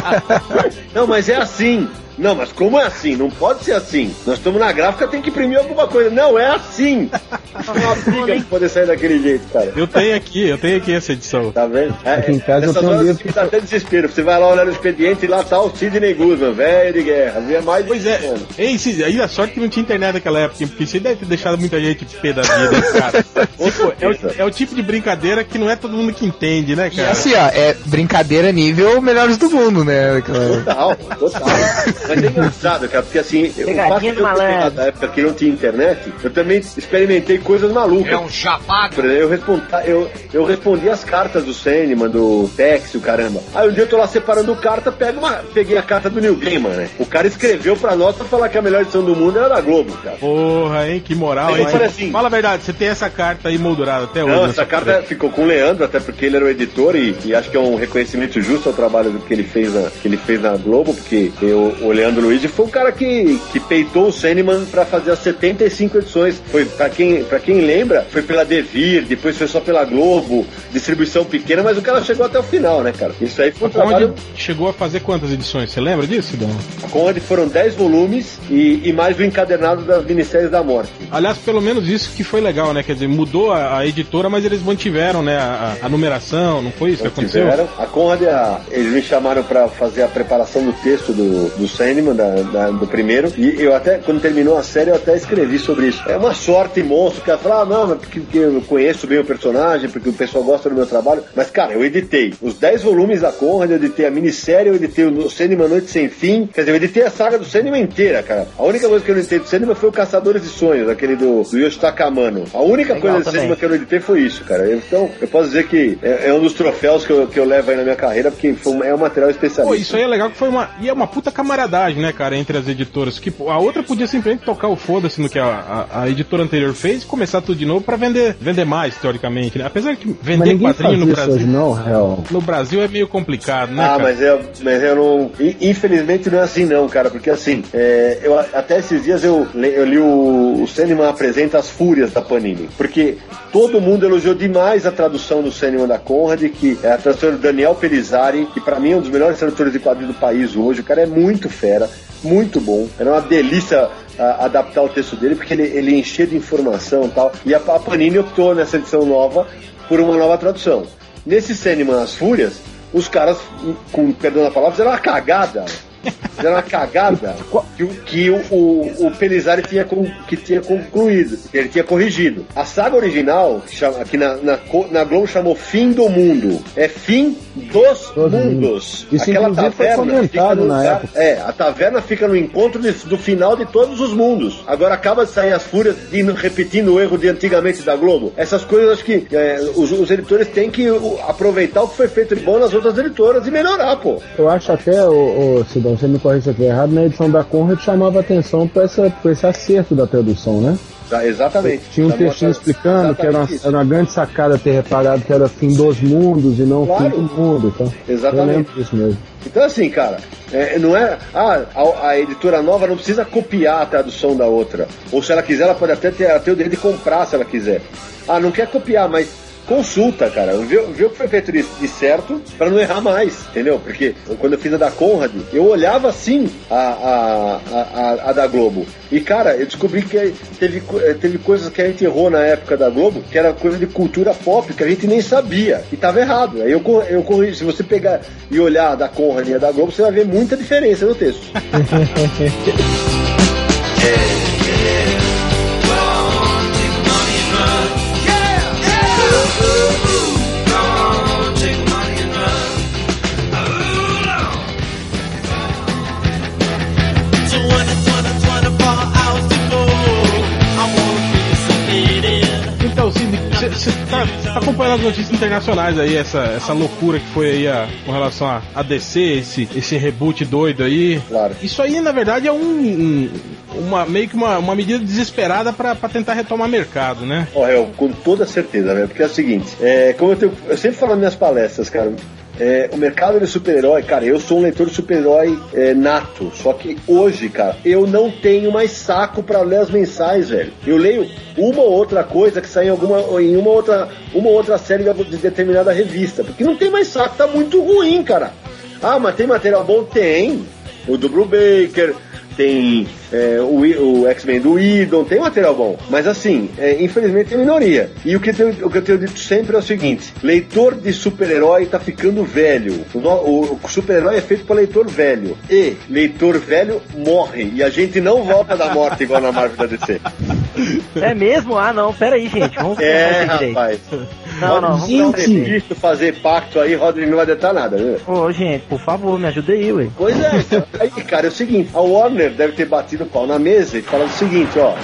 Não, mas é assim. Não, mas como é assim? Não pode ser assim. Nós estamos na gráfica, tem que imprimir alguma coisa. Não, é assim. Isso é uma briga pra poder sair daquele jeito, cara. Eu tenho aqui, eu tenho aqui essa edição. Tá vendo? É, Aqui em casa eu tenho um livro que dá até desespero. Você vai lá olhar no expediente e lá tá o Sidney Guzman, velho de guerra. Havia mais de Pois é, 20 anos. Ei, Cid, aí a sorte que não tinha internet naquela época, porque você deve ter deixado muita gente né, cara? Tipo, é, o, é o tipo de brincadeira que não é todo mundo que entende, né, E cara? assim, ó, é brincadeira nível melhores do mundo, né? Total, total. Mas é engraçado, cara, porque assim, eu Pegadinha faço eu pegado da época que não tinha internet, eu também experimentei coisas malucas. É um chapado. Por exemplo, eu respondi, eu, eu respondi as cartas do Sandman, do Tex, o caramba. Aí um dia eu tô lá separando carta, pego uma, peguei a carta do Neil Gaiman, né? O cara escreveu pra nós pra falar que a melhor edição do mundo era da Globo, cara. Porra, hein, que moral, Aí hein? assim- Fala a verdade, você tem essa carta aí moldurada até hoje. Não, né, essa sua carta ficou com o Leandro, até porque ele era o editor e, e acho que é um reconhecimento justo ao trabalho que ele fez na, que ele fez na Globo, porque eu- o Leandro Luiz foi o cara que, que peitou o Sandman pra fazer as 75 edições. Foi, pra quem, pra quem lembra, foi pela Devir, depois foi só pela Globo, distribuição pequena, mas o cara chegou até o final, né, cara? Isso aí foi um trabalho. chegou a fazer quantas edições? Você lembra disso, Dão? A Conrad foram 10 volumes e, e mais o encadernado das minissérias da morte. Aliás, pelo menos isso que foi legal, né? Quer dizer, mudou a, a editora, mas eles mantiveram, né, a, a numeração, não foi isso que aconteceu? A Conrad, a- eles me chamaram pra fazer a preparação do texto do, do Sandman, da, da- do primeiro, e eu até, quando terminou a série, eu até escrevi sobre isso. É uma sorte monstro, que ela fala, ah, não, mas porque, porque eu conheço bem o personagem, porque o pessoal gosta do meu trabalho, mas, cara, eu editei os 10 volumes da Conrad, eu editei a minissérie, eu editei o Sandman Noite Sem Fim, quer dizer, eu editei a saga do Sandman inteira, cara. A única coisa que eu não editei do Sandman foi o Caçadores de Sonhos, aquele do, do Yoshitaka Amano. A única Legal coisa do também. Sandman que eu não editei foi isso, cara. Então, eu posso dizer que é, é um dos troféus que eu, que eu levo aí na minha carreira, porque foi é um material especialista. Pô, isso aí é legal que foi uma. E é uma puta camaradagem, né, cara, entre as editoras. Que a outra podia simplesmente tocar o foda-se no que a, a, a editora anterior fez e começar tudo de novo pra vender, vender mais, teoricamente, né? Apesar que vender quadrinho no Brasil. hoje não, real. No Brasil é meio complicado, né, Ah, cara? mas eu, mas eu não. in- Infelizmente não é assim, não, cara, porque assim, é, eu, até esses dias eu, eu li o, o Sandman apresenta as fúrias da Panini, porque todo mundo elogiou demais a tradução do Sandman da Conrad, que é a tradução do Daniel Pelizari, que pra mim é um dos melhores tradutores de quadrinhos do país hoje. O cara é muito fera, muito bom. Era uma delícia a- adaptar o texto dele, porque ele, ele enchia de informação e tal. E a, a Panini optou nessa edição nova por uma nova tradução. Nesse Sandman As Fúrias, os caras, com perdão da palavra, fizeram uma cagada. Fizeram uma cagada que, o- que o, o, o Pelizari tinha, que tinha concluído, que ele tinha corrigido. A saga original, que, chama, que na, na, na Globo chamou Fim do Mundo, é Fim dos Todo Mundos. mundo. Isso, foi comentado fica no na época. É, a taverna fica no encontro de- do final de todos os mundos. Agora acaba de sair as fúrias indo- repetindo o erro de antigamente da Globo. Essas coisas acho que é, os, os editores têm que aproveitar o que foi feito de bom nas outras editoras e melhorar, pô. Eu acho até, ô, ô, Sidão, você me corrija se eu estiver errado, na edição da Conrad chamava atenção para esse acerto da tradução, né? Tá, exatamente. Tinha um Chamou textinho explicando que era uma, isso. era uma grande sacada ter reparado que era fim dos mundos e não Claro. fim do mundo. Então, Exatamente. Eu disso mesmo. Então, assim, cara, é, não é. Ah, a, a editora nova não precisa copiar a tradução da outra. Ou se ela quiser, ela pode até ter, ter o direito de comprar se ela quiser. Ah, não quer copiar, mas consulta, cara. Vê, vê o que foi feito de, de certo pra não errar mais, entendeu? Porque quando eu fiz a da Conrad, eu olhava assim a, a, a, a- da Globo. E, cara, eu descobri que teve, eh, teve coisas que a gente errou na época da Globo, que era coisa de cultura pop, que a gente nem sabia. E tava errado. Aí eu, eu corrigi. Se você pegar e olhar a da Conrad e a da Globo, você vai ver muita diferença no texto. você tá, tá acompanhando as notícias internacionais aí, essa, essa loucura que foi aí a, com relação a, a DC, esse, esse reboot doido aí. Claro. Isso aí, na verdade, é um, um- uma, meio que uma, uma medida desesperada pra tentar retomar mercado, né? Ó, eu, com toda certeza, velho. Porque é o seguinte, é, como eu, tenho, eu sempre falo nas minhas palestras, cara, é, o mercado de super-herói, cara, eu sou um leitor de super-herói é, nato. Só que hoje, cara, eu não tenho mais saco pra ler as mensais, velho. Eu leio uma ou outra coisa que sai em alguma em uma outra uma ou outra série de determinada revista, porque não tem mais saco, tá muito ruim, cara. Ah, mas tem material bom? Tem. O do Brubaker, tem é, o, o X-Men do Idon, tem material bom. Mas assim, é, infelizmente é minoria. E o que, eu tenho, o que eu tenho dito sempre é o seguinte: leitor de super-herói tá ficando velho. O, o- o super-herói é feito para leitor velho. E leitor velho morre. E a gente não volta da morte igual na Marvel da DC. É mesmo? Ah, não, pera aí, gente. Vamos É, rapaz. Não, não, vamos ser direito. visto fazer pacto aí, Rodrigo não vai adiantar nada, né? Ô, gente, por favor, me ajuda aí, ué. Pois é, aí, cara, é o seguinte, a Warner deve ter batido o pau na mesa e falado o seguinte, ó,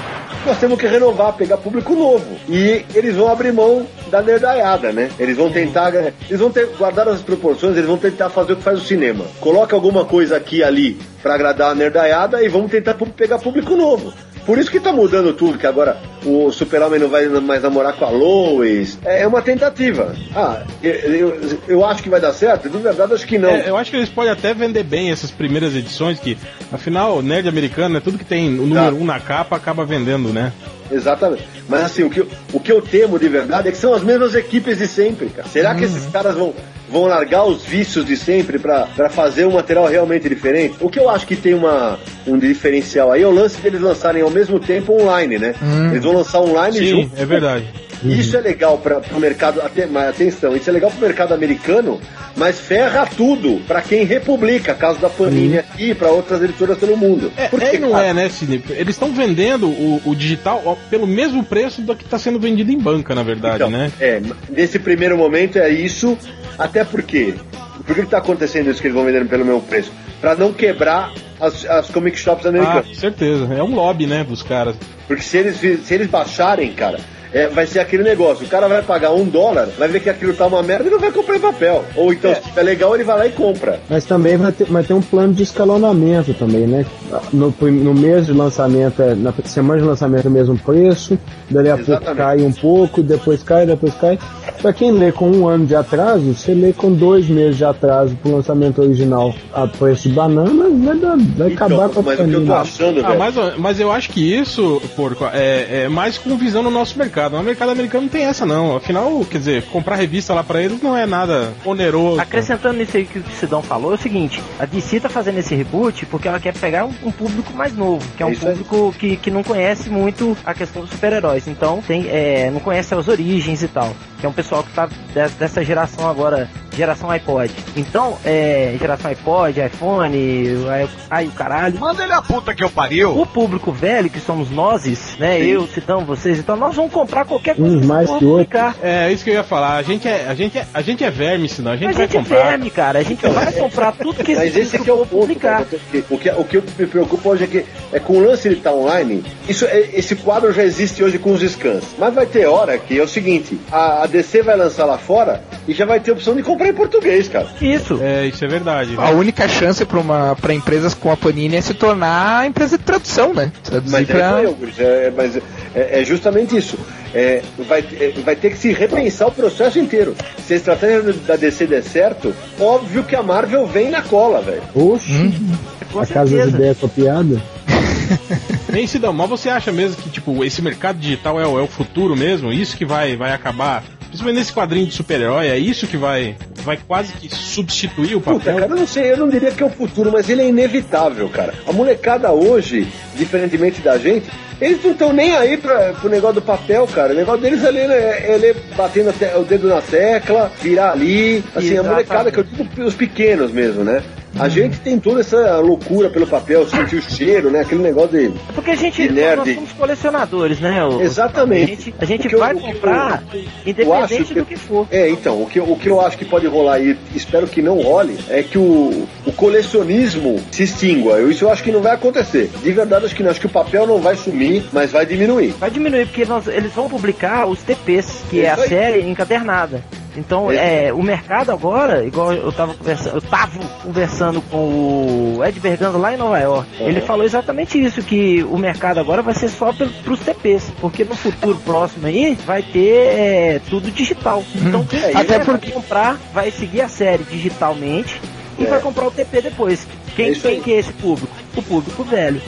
nós temos que renovar, pegar público novo. E eles vão abrir mão da nerdaiada, né? Eles vão tentar, eles vão ter, guardar as proporções, eles vão tentar fazer o que faz o cinema. Coloca alguma coisa aqui ali pra agradar a nerdaiada e vamos tentar pegar público novo. Por isso que tá mudando tudo, que agora o Super-Homem não vai mais namorar com a Lois. É é uma tentativa. Ah, eu, eu, eu acho que vai dar certo? De verdade, acho que não. É, eu acho que eles podem até vender bem essas primeiras edições, que afinal, nerd americano, né, tudo que tem o número Tá. um na capa acaba vendendo, né? Exatamente. Mas assim, o que, eu- o que eu temo de verdade é que são as mesmas equipes de sempre, cara. Será que esses caras vão, vão largar os vícios de sempre pra pra fazer um material realmente diferente? O que eu acho que tem uma, um diferencial aí é o lance deles lançarem ao mesmo tempo online, né? Eles vão lançar online Sim, junto. é verdade. Isso é legal para o mercado, até, mas atenção, isso é legal para o mercado americano, mas ferra tudo para quem republica, caso da Panini aqui, para outras editoras pelo mundo. É, Por é não cara? é, né, Cine? Eles estão vendendo o, o digital pelo mesmo preço do que está sendo vendido em banca, na verdade, Então, né? É, nesse primeiro momento é isso, até porque. Por que está acontecendo isso que eles vão vendendo pelo mesmo preço? Para não quebrar as, as comic shops Ah, americanas. certeza. É um lobby, né, dos caras. Porque se eles, se eles baixarem, cara, é, vai ser aquele negócio. O cara vai pagar um dólar, vai ver que aquilo tá uma merda e não vai comprar em papel. Ou então, se é legal, ele vai lá e compra. Mas também vai ter, vai ter um plano de escalonamento também, né? No, no mês de lançamento, é, na semana de lançamento é o mesmo preço, dali a pouco Exatamente. cai um pouco, depois cai, depois cai. Pra quem lê com um ano de atraso, você lê com dois meses de atraso pro lançamento original a preço de banana, vai, dar- vai acabar com a Então, mas o que eu tô achando, Ah, velho. mas, mas eu acho que isso, porco, é, é mais com visão no nosso mercado. O mercado americano não tem essa, não. Afinal, quer dizer, comprar revista lá pra eles não é nada oneroso. Acrescentando nisso aí que o Sidão falou, é o seguinte: a DC tá fazendo esse reboot porque ela quer pegar um, um público mais novo, que é um Isso aí. público que, que não conhece muito a questão dos super-heróis. Então, tem, é, não conhece as origens e tal. Que é um pessoal que tá de- dessa geração agora, geração iPod. Então, é, geração iPod, iPhone, aí, aí o caralho. Manda ele a puta que eu pariu. O público velho, que somos nós, né? Sim. Eu, Sidão, vocês, então nós vamos comprar qualquer coisa Uns que mais que publicar. É, isso que eu ia falar. A gente é, a gente é, a gente é verme, senão a gente A vai gente é comprar. verme, cara. A gente vai comprar tudo que Mas esse aqui é o ponto. publicar. cara. O que, o que me preocupa hoje é que é com o lance de estar online, isso, é- esse quadro já existe hoje com os scans. Mas vai ter hora que é o seguinte: a, a DC vai lançar lá fora e já vai ter opção de comprar em português, cara. Isso. É, isso é verdade. A única chance para uma para empresas com a Panini é se tornar empresa de tradução, né? Traduzir Mas é, pra... Augusto, é, mas é, é justamente isso. É, vai, é, vai ter que se repensar o processo inteiro. Se a estratégia da DC der certo, óbvio que a Marvel vem na cola, velho. Oxi, Com a casa de ideia copiada. Nem Sidão, mas você acha mesmo que tipo esse mercado digital é, o- é o futuro mesmo? Isso que vai, vai acabar, Principalmente nesse quadrinho de super-herói, é isso que vai, vai quase que substituir o papel? Puta, cara, eu não sei, eu não diria que é o futuro, mas ele é inevitável, cara. A molecada hoje, diferentemente da gente, eles não estão nem aí pra, pro negócio do papel, cara. O negócio deles ali é, é ler batendo a te- o dedo na tecla, virar ali. Assim, a Exatamente. molecada, que eu digo os pequenos mesmo, né? A gente tem toda essa loucura pelo papel, sentir o cheiro, né? Aquele negócio de. Porque a gente, De nerd. nós somos colecionadores, né? o- Exatamente. A gente, a gente vai eu- comprar eu independente que- do que for. É, então, o que, eu- o que eu acho que pode rolar e espero que não role é que o, o colecionismo se extingua. Eu- Isso eu acho que não vai acontecer. De verdade, acho que não. Acho que o papel não vai sumir, mas vai diminuir. Vai diminuir, porque nós- eles vão publicar os TPs, que é a série encadernada. Então, É. é, o mercado agora, igual eu tava conversando, eu tava conversando com o Ed Berganza lá em Nova York. Uhum. Ele falou exatamente isso, que o mercado agora vai ser só pel- pros TPs, porque no futuro próximo aí vai ter é, tudo digital. Então, quem É, quiser até vai porque- comprar, vai seguir a série digitalmente e É. vai comprar o TP depois. Quem, É quem aí. que é esse público? O público velho.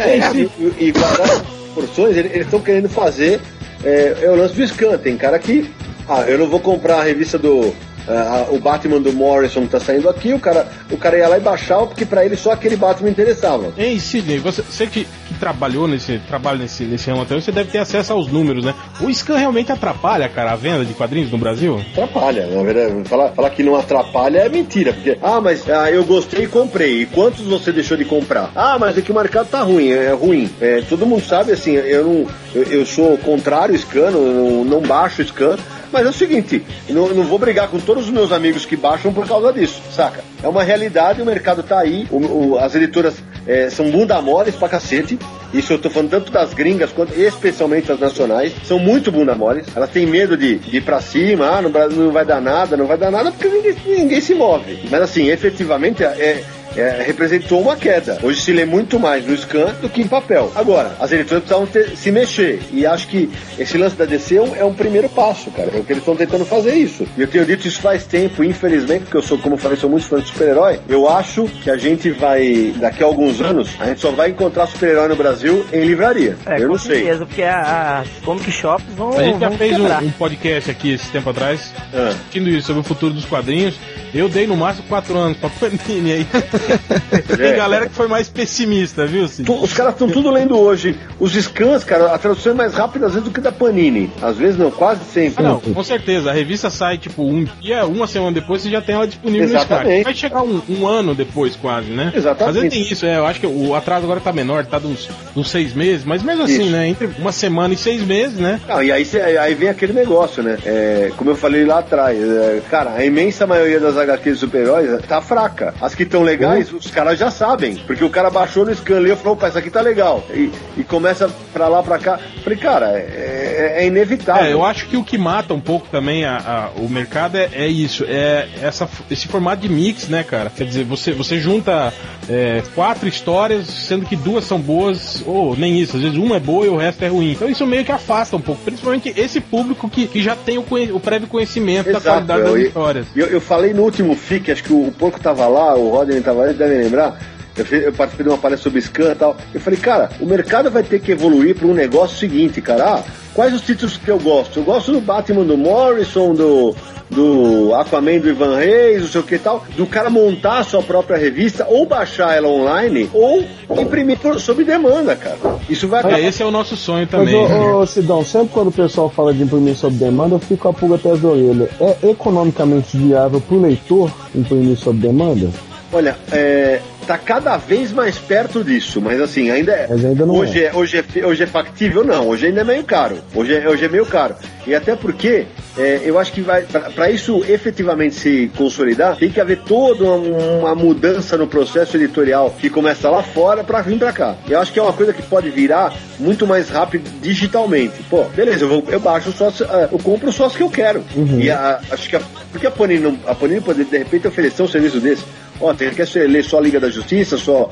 É, e, e, e guardar as proporções, ele- eles estão querendo fazer é, é o lance do scan. Tem cara que. Ah, eu não vou comprar a revista do. ah, o Batman do Morrison tá saindo aqui, o cara, o cara ia lá e baixava, porque pra ele só aquele Batman interessava. Ei, Sidney, você, você que, que trabalhou nesse trabalho nesse, nesse ramo até você deve ter acesso aos números, né? O scan realmente atrapalha, cara, a venda de quadrinhos no Brasil? Atrapalha, na verdade. Falar, falar que não atrapalha é mentira, porque, ah, mas ah, eu gostei e comprei. E quantos você deixou de comprar? Ah, mas é que o mercado tá ruim, é ruim. É, todo mundo sabe, assim, eu não. Eu, eu sou contrário ao scan, eu não, não baixo o scan. Mas é o seguinte, não, não vou brigar com todos os meus amigos que baixam por causa disso, saca? É uma realidade, o mercado tá aí, o- o- as editoras é, são bunda moles pra cacete. Isso eu tô falando tanto das gringas quanto especialmente as nacionais. São muito bunda moles. Elas têm medo de, de ir pra cima, ah, no Brasil não vai dar nada, não vai dar nada, porque ninguém, ninguém se move. Mas assim, efetivamente é. É, representou uma queda. Hoje se lê muito mais no scan do que em papel. Agora, as editoras precisavam ter- se mexer. E acho que esse lance da DC é um, é um primeiro passo, cara. É o que eles estão tentando fazer isso. E eu tenho dito isso faz tempo, infelizmente, porque eu sou, como eu falei, sou muito fã de super-herói. Eu acho que a gente vai, daqui a alguns anos, a gente só vai encontrar super-herói no Brasil em livraria. É, eu não sei. certeza, porque as comic shops vão, A gente já fez um, um podcast aqui esse tempo atrás, Ah. discutindo isso sobre o futuro dos quadrinhos. Eu dei no máximo quatro anos pra Panini aí. Tem É. galera que foi mais pessimista, viu, Cid? Os caras estão tudo lendo hoje. Os scans, cara, a tradução é mais rápida às vezes do que da Panini. Às vezes não, quase sempre. Ah, não, com certeza. A revista sai, tipo, um dia, uma semana depois, você já tem ela disponível no Exatamente. Skype. Vai chegar um, um ano depois, quase, né? Exatamente. Às vezes tem isso, é. Eu acho que o atraso agora tá menor, tá de uns, uns seis meses, mas mesmo assim, Isso. né? Entre uma semana e seis meses, né? Não, e aí, cê- aí vem aquele negócio, né? É, como eu falei lá atrás, é, cara, a imensa maioria das HQs de super-heróis tá fraca. As que estão legais, os caras já sabem. Porque o cara baixou no scan, leu e falou, opa, essa aqui tá legal. E, e começa pra lá, pra cá. Falei, cara, é, é- é inevitável. É, eu acho que o que mata um pouco também a, a- o mercado é, é isso, é essa, esse formato de mix, né, cara? Quer dizer, você, você junta é, quatro histórias, sendo que duas são boas, ou nem isso, às vezes uma é boa e o resto é ruim. Então isso meio que afasta um pouco, principalmente esse público que, que já tem o, o prévio conhecimento da Exato, qualidade das eu- histórias. Eu, eu falei no último FIC, acho que o, o Porco tava lá, o Rodney tava lá, vocês devem lembrar. Eu, fiz- eu participei de uma palestra sobre scan e tal. Eu falei, cara, o mercado vai ter que evoluir para um negócio seguinte, cara. Ah, quais os títulos que eu gosto? Eu gosto do Batman do Morrison, do, do Aquaman do Ivan Reis, não sei o que e tal. Do cara montar a sua própria revista, ou baixar ela online, ou imprimir por, sob demanda, cara. Isso vai É, esse é o nosso sonho Mas, também. ô, ô, Sidão, sempre quando o pessoal fala de imprimir sob demanda, eu fico com a pulga atrás da orelha. É economicamente viável pro leitor imprimir sob demanda? Olha, é, tá cada vez mais perto disso, mas assim, ainda é. Mas ainda não hoje é. hoje, é, hoje é factível? Não, hoje ainda é meio caro. Hoje é, hoje é meio caro. E até porque é, eu acho que vai para isso efetivamente se consolidar, tem que haver toda uma, uma mudança no processo editorial que começa lá fora para vir para cá. Eu acho que é uma coisa que pode virar muito mais rápido digitalmente. Pô, beleza, eu, vou, eu baixo só, ah, eu compro só as que eu quero. E a- acho que a, porque a Panini, não, a Panini pode de repente oferecer um serviço desse. Ó, você quer ser- ler só Liga da Justiça, só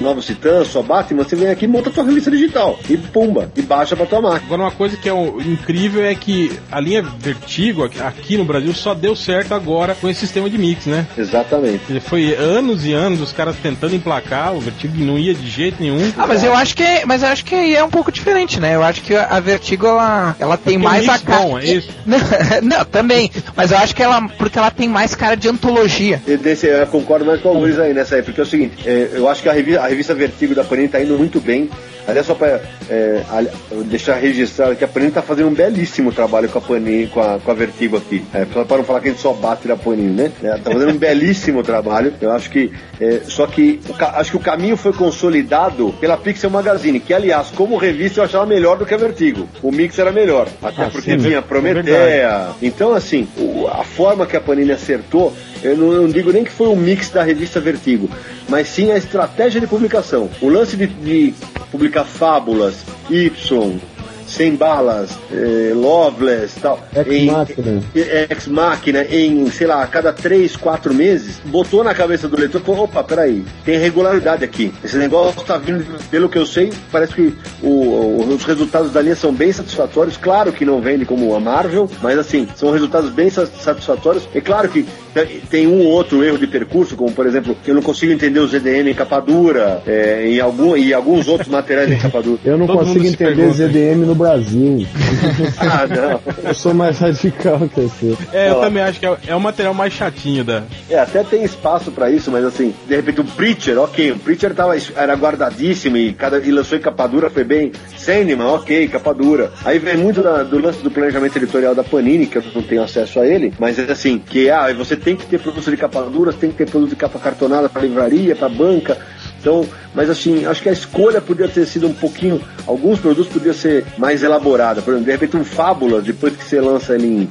Novos Titãs, só Batman, você vem aqui e monta a tua revista digital. E pumba, e baixa pra tua máquina. Agora, uma coisa que é incrível é que a linha Vertigo aqui- no Brasil só deu certo agora com esse sistema de mix, né? Exatamente. Foi anos e anos os caras tentando emplacar, o Vertigo não ia de jeito nenhum. Ah, mas eu acho que, é- mas eu acho que aí é um pouco diferente, né? Eu acho que a Vertigo ela, ela tem Porque mais a cara. bom, é isso? Não, não, também. Mas eu acho que ela, porque ela tem mais cara de antologia. Desse, eu concordo mais com Luiz aí nessa aí, porque é o seguinte, é, eu acho que a revista, a revista Vertigo da Panini tá indo muito bem. Aliás, só para deixar registrado que a Panini tá fazendo um belíssimo trabalho com a Panini, com a, com a Vertigo aqui. É, só para não falar que a gente só bate na Panini, né? É, tá fazendo um belíssimo trabalho. Eu acho que, é, só que acho que o caminho foi consolidado pela Pixel Magazine, que aliás, como revista eu achava melhor do que a Vertigo. O mix era melhor, até Ah, porque sim, tinha é Prometeia. Então, assim, o- a forma que a Panini acertou eu não, eu não digo nem que foi o mix da revista Vertigo, mas sim a estratégia de publicação. O lance de, de publicar fábulas, Y, sem balas, eh, Loveless tal. Ex em- Machina. em- Ex Machina, em, sei lá, a cada três, quatro meses, botou na cabeça do leitor, falou, opa, peraí, tem regularidade aqui. Esse negócio tá vindo, pelo que eu sei, parece que o- o- os resultados da linha são bem satisfatórios. Claro que não vende como a Marvel, mas assim, são resultados bem sa- satisfatórios. É claro que tem- um ou outro erro de percurso, como por exemplo, eu não consigo entender o ZDM em capa dura, é, em algum, e alguns outros materiais em capa dura. Eu não Todo consigo entender. ZDM no Brasil. Ah, não. Eu sou mais radical que você. É, eu também acho que é, é o material mais chatinho da. É, até tem espaço pra isso, mas assim, de repente o Preacher, ok, o Preacher tava, era guardadíssimo e, cada, e lançou em capa dura, foi bem. Sandman, ok, capa dura. Aí vem muito da- do lance do planejamento editorial da Panini, que eu não tenho acesso a ele, mas é assim, que ah, você tem que ter produto de capa dura, tem que ter produto de capa cartonada pra livraria, pra banca. Então, mas assim, acho que a escolha podia ter sido um pouquinho. Alguns produtos podiam ser mais elaborada. Por exemplo, de repente um Fábula, depois que você lança ele em,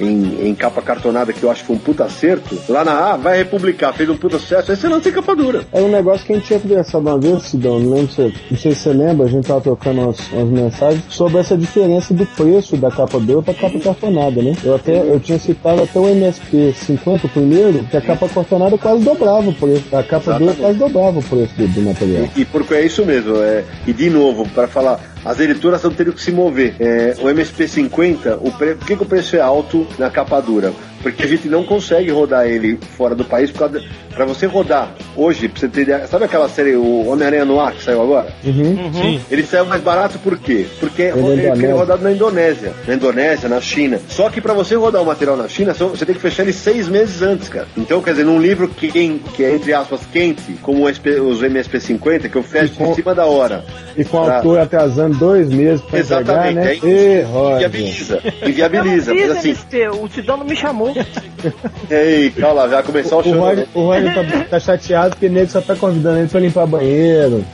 em, em capa cartonada, que eu acho que foi um puta acerto, lá na A, vai republicar, fez um puta sucesso, aí você lança em capa dura. Era um negócio que a gente tinha conversado uma vez, Sidão, não lembro se, não sei se você lembra, a gente tava trocando umas, umas mensagens sobre essa diferença do preço da capa dura pra capa cartonada, né? Eu até, eu tinha citado até o MSP 50 primeiro, que a capa cartonada quase dobrava o preço, a capa dura Exatamente. quase dobrava o preço do, do material. E porque é isso mesmo. É, e de novo, para falar, as editoras estão tendo que se mover. É, o MSP 50, o por que, que o preço é alto na capa dura? Porque a gente não consegue rodar ele fora do país. Pra você rodar hoje, pra você ter ideia. Sabe aquela série, o Homem-Aranha no Ar, que saiu agora? Uhum. Sim. Ele saiu mais barato por quê? Porque é ele Indonésia. rodado na Indonésia. Na Indonésia, na China. Só que pra você rodar o material na China, você tem que fechar ele seis meses antes, cara. Então, quer dizer, num livro que, que é, entre aspas, quente, como os MSP50, que eu fecho E com- em cima da hora. E com o Pra- autor atrasando dois meses pra entregar, Exatamente, né? aí Ê, Roger. inviabiliza. Inviabiliza. Mas assim, o Tidão não me chamou. ei, calma, vai começar o O show. Roger, o Roger tá, tá chateado porque nego só tá convidando ele pra limpar banheiro,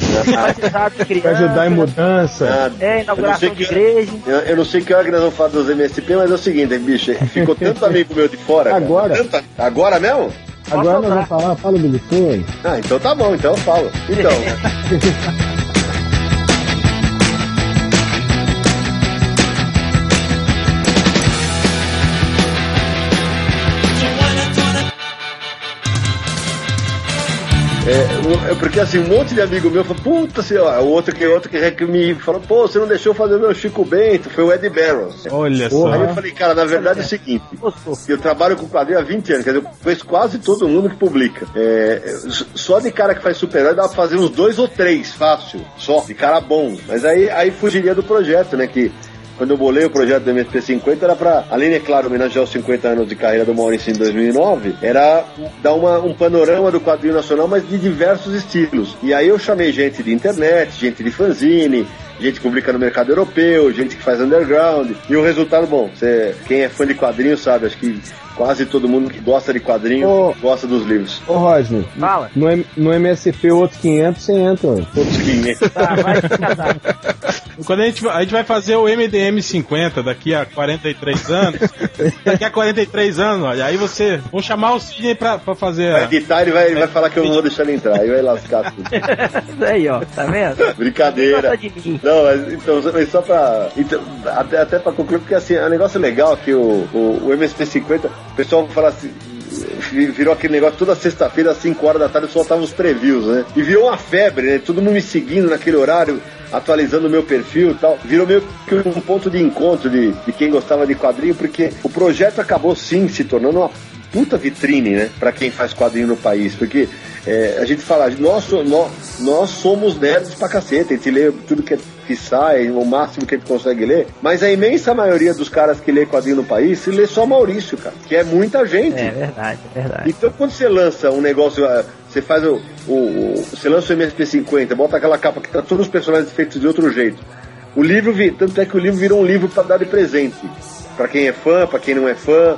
pra ajudar em mudança. Ah, É, inauguração de igreja. Eu, eu não sei que hora que nós vamos falar dos MSP, mas é o seguinte, bicho, ficou tanto amigo meu de fora. cara, Agora? tanto- agora mesmo? Agora nós vamos falar, fala do Bitcoin. Ah, então tá bom, então eu falo. Então, É, é porque assim, um monte de amigo meu falou, puta, ó, o outro que, outro que me falou, pô, você não deixou fazer o meu Chico Bento, foi o Ed Barrows. Olha Porra. Aí só. eu falei, cara, na verdade é o seguinte, eu trabalho com quadrinho há 20 anos, quer dizer, eu conheço quase todo mundo que publica. É, só de cara que faz super-herói dá pra fazer uns dois ou três, fácil, só, de cara bom. Mas aí, aí fugiria do projeto, né, que... Quando eu bolei o projeto do MSP 50 era pra, além, é claro, homenagear os 50 anos de carreira do Maurício em 2009, era dar uma, um panorama do quadrinho nacional, mas de diversos estilos. E aí eu chamei gente de internet, gente de fanzine, gente que publica no mercado europeu, gente que faz underground. E o resultado, bom, você, quem é fã de quadrinhos sabe, acho que quase todo mundo que gosta de quadrinho Ô. gosta dos livros. Ô, Roger, Fala. no, no MSP outro 500 você entra. Todos que Tá, vai se casar. Quando a gente, a gente vai fazer o MDM 50 daqui a 43 anos, daqui a 43 anos, olha, aí você. Vamos chamar o Sidney pra, pra fazer. vai editar, ele vai, ele vai falar que eu não vou deixar ele entrar, aí vai lascar tudo. Isso aí, ó. Tá vendo? Brincadeira. Não, mas então, mas só pra. Então, até, até pra concluir, porque assim, é um negócio legal que o, o, o MSP 50, o pessoal fala assim. vi- virou aquele negócio toda sexta-feira, às 5 horas da tarde, eu soltava os previews, né? E virou uma febre, né? Todo mundo me seguindo naquele horário, atualizando o meu perfil e tal. Virou meio que um ponto de encontro de, de quem gostava de quadrinho, porque o projeto acabou sim se tornando uma puta vitrine, né? Pra quem faz quadrinho no país, porque é, a gente fala, nós, nós, nós somos nerds pra cacete, a gente lê tudo que, que sai, o máximo que gente consegue ler, mas a imensa maioria dos caras que lê quadrinho no país, se lê só Maurício, cara, que é muita gente. É verdade, é verdade. Então quando você lança um negócio, ah, você faz o, o, o- você lança o MSP50, bota aquela capa que tá todos os personagens feitos de outro jeito. O livro, tanto é que o livro virou um livro para dar de presente. Pra quem é fã, pra quem não é fã.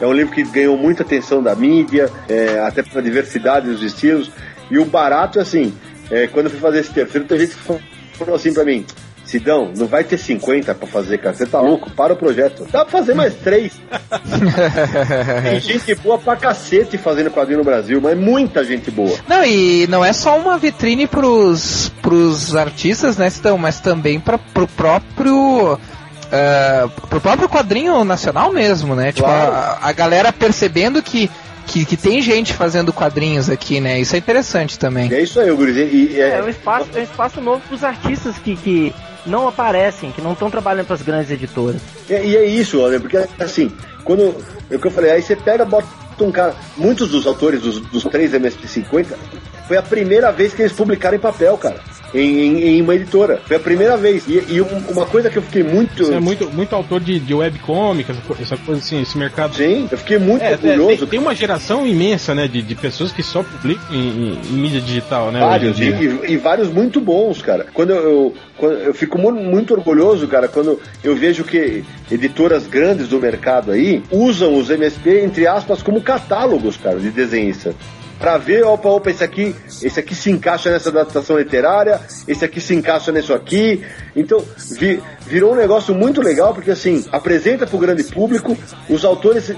É um livro que ganhou muita atenção da mídia, é, até pela diversidade dos estilos. E o barato, assim, é, quando eu fui fazer esse terceiro, tem gente que falou- falou assim pra mim. Sidão, não vai ter 50 pra fazer, cara. Você tá louco? Para o projeto. Dá pra fazer mais três. Tem gente boa pra cacete fazendo quadrinho no Brasil, mas muita gente boa. Não, e não é só uma vitrine pros, pros artistas, né, Stão, mas também pra, pro próprio. ah, pro próprio quadrinho nacional mesmo, né? Tipo, Claro. a, a galera percebendo que, que, que tem gente fazendo quadrinhos aqui, né? Isso é interessante também. É isso aí, o Gurizinho. E, É, um espaço, é um espaço novo pros artistas que, que não aparecem, que não estão trabalhando pras grandes editoras. E, e é isso, olha, porque assim, quando. É o que eu falei, aí você pega, bota um cara. Muitos dos autores dos, dos três MSP50 foi a primeira vez que eles publicaram em papel, cara. Em, em- uma editora. Foi a primeira vez. E, e um- uma coisa que eu fiquei muito. Você é muito, muito autor de, de webcomic, essa, co- essa coisa assim, esse mercado. Sim, eu fiquei muito É, é, orgulhoso. tem, tem uma geração imensa, né, de, de pessoas que só publicam em, em- mídia digital, né? Vários, dia. e, e vários muito bons, cara. Quando eu, eu, quando eu fico mu- muito orgulhoso, cara, quando eu vejo que editoras grandes do mercado aí usam os MSP, entre aspas, como catálogos, cara, de desenhista. Pra ver, opa, opa, esse aqui, esse aqui se encaixa nessa adaptação literária, esse aqui se encaixa nisso aqui. Então, vi- virou um negócio muito legal, porque assim, apresenta pro grande público, os autores,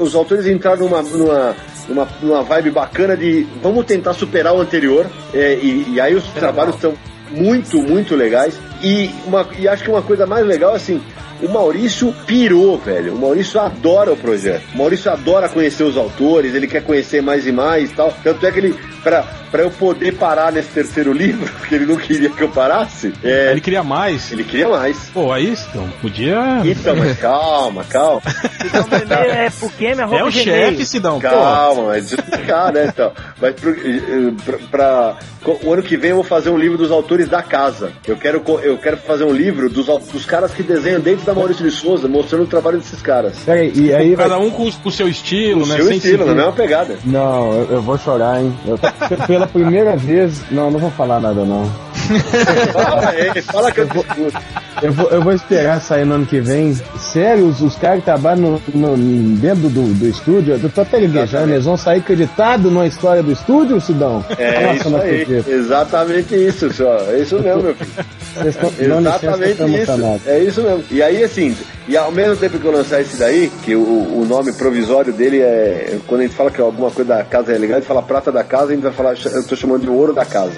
os autores entraram numa, numa, numa, numa vibe bacana de vamos tentar superar o anterior, é, e, e aí os trabalhos estão muito, muito legais. E, uma, e acho que uma coisa mais legal, assim, o Maurício pirou, velho. O Maurício adora o projeto. O Maurício adora conhecer os autores, ele quer conhecer mais e mais e tal. Tanto é que ele, pra, pra eu poder parar nesse terceiro livro, porque ele não queria que eu parasse, é, Ele queria mais. ele queria mais. Pô, aí, então, podia. Então, mas calma, calma. Então, é puqueme, arroba É o chefe, Sidão. Calma, mas explicar, né? Então, mas pro, eh, pra, pra- o ano que vem eu vou fazer um livro dos autores da casa. Eu quero, eu quero fazer um livro dos, dos caras que desenham dentro da Maurício de Souza, mostrando o trabalho desses caras. Peraí, e aí vai... cada um com, com o seu estilo, O né? seu sem estilo, na mesma pegada. Não, eu, eu vou chorar, hein? Eu- pela primeira vez. Não, não vou falar nada, não. Fala aí, fala que eu discuto. Eu vou, eu vou esperar sair no ano que vem. Sério, os, os caras que trabalham no, no- dentro do, do estúdio, eu tô até gaguejando, eles vão sair creditados numa história do estúdio, Sidão? É Nossa, isso não aí, acredito. exatamente isso, só. É isso mesmo, meu filho. Vocês licença, eu Exatamente tô isso. É isso mesmo. E aí, assim, e ao mesmo tempo que eu lançar esse daí, que o, o nome provisório dele é. Quando a gente fala que alguma coisa da casa é legal, a gente fala prata da casa, a gente vai falar, eu tô chamando de ouro da casa.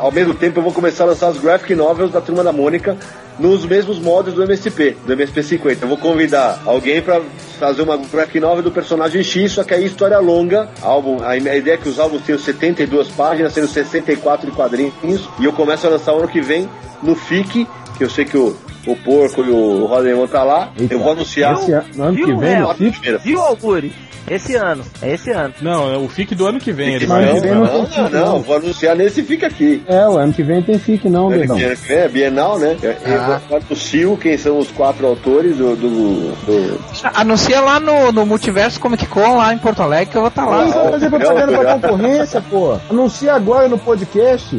Ao mesmo tempo, eu vou começar a lançar as graphic novels da turma da Mônica nos mesmos modos do MSP, do MSP 50. Eu vou convidar alguém pra fazer uma graphic novel do personagem X, só que aí história longa, álbum, a a ideia é que os álbuns tenham 72 páginas, sendo 64 de quadrinhos, e eu começo a lançar o ano que vem no FIC, que eu sei que o, o Porco e o vão estar lá, Eita. eu vou anunciar Esse ano, no ano que Viu, vem, Léo? no FIC, Viu, Alguri? Esse ano. É esse ano. Não, é o FIC do ano que vem. Ele Não, vai. que vem não, não não, não, vou anunciar nesse FIC aqui. É, o ano que vem tem FIC não, Dedão. Ano que vem é Bienal, né? Eu, Ah. eu anuncio quem são os quatro autores do. do, do- Anuncia lá no, no Multiverso Comic Con, lá em Porto Alegre, que eu vou estar Quem lá. vai fazer propaganda pra concorrência, pô? Anuncia agora no podcast.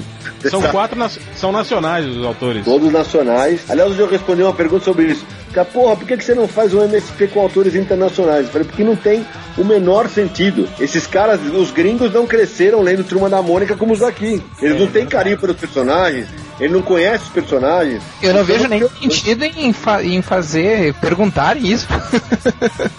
São quatro, nas- são nacionais os autores. Todos nacionais. Aliás, hoje eu respondi uma pergunta sobre isso. Cara, porra, por que, que você não faz um MSP com autores internacionais? Eu falei, porque não tem o menor sentido. Esses caras, os gringos não cresceram lendo Turma da Mônica como os daqui. Eles não têm carinho pelos personagens, ele não conhece os personagens. Eu não vejo nenhum sentido em, fa- em fazer, perguntar isso.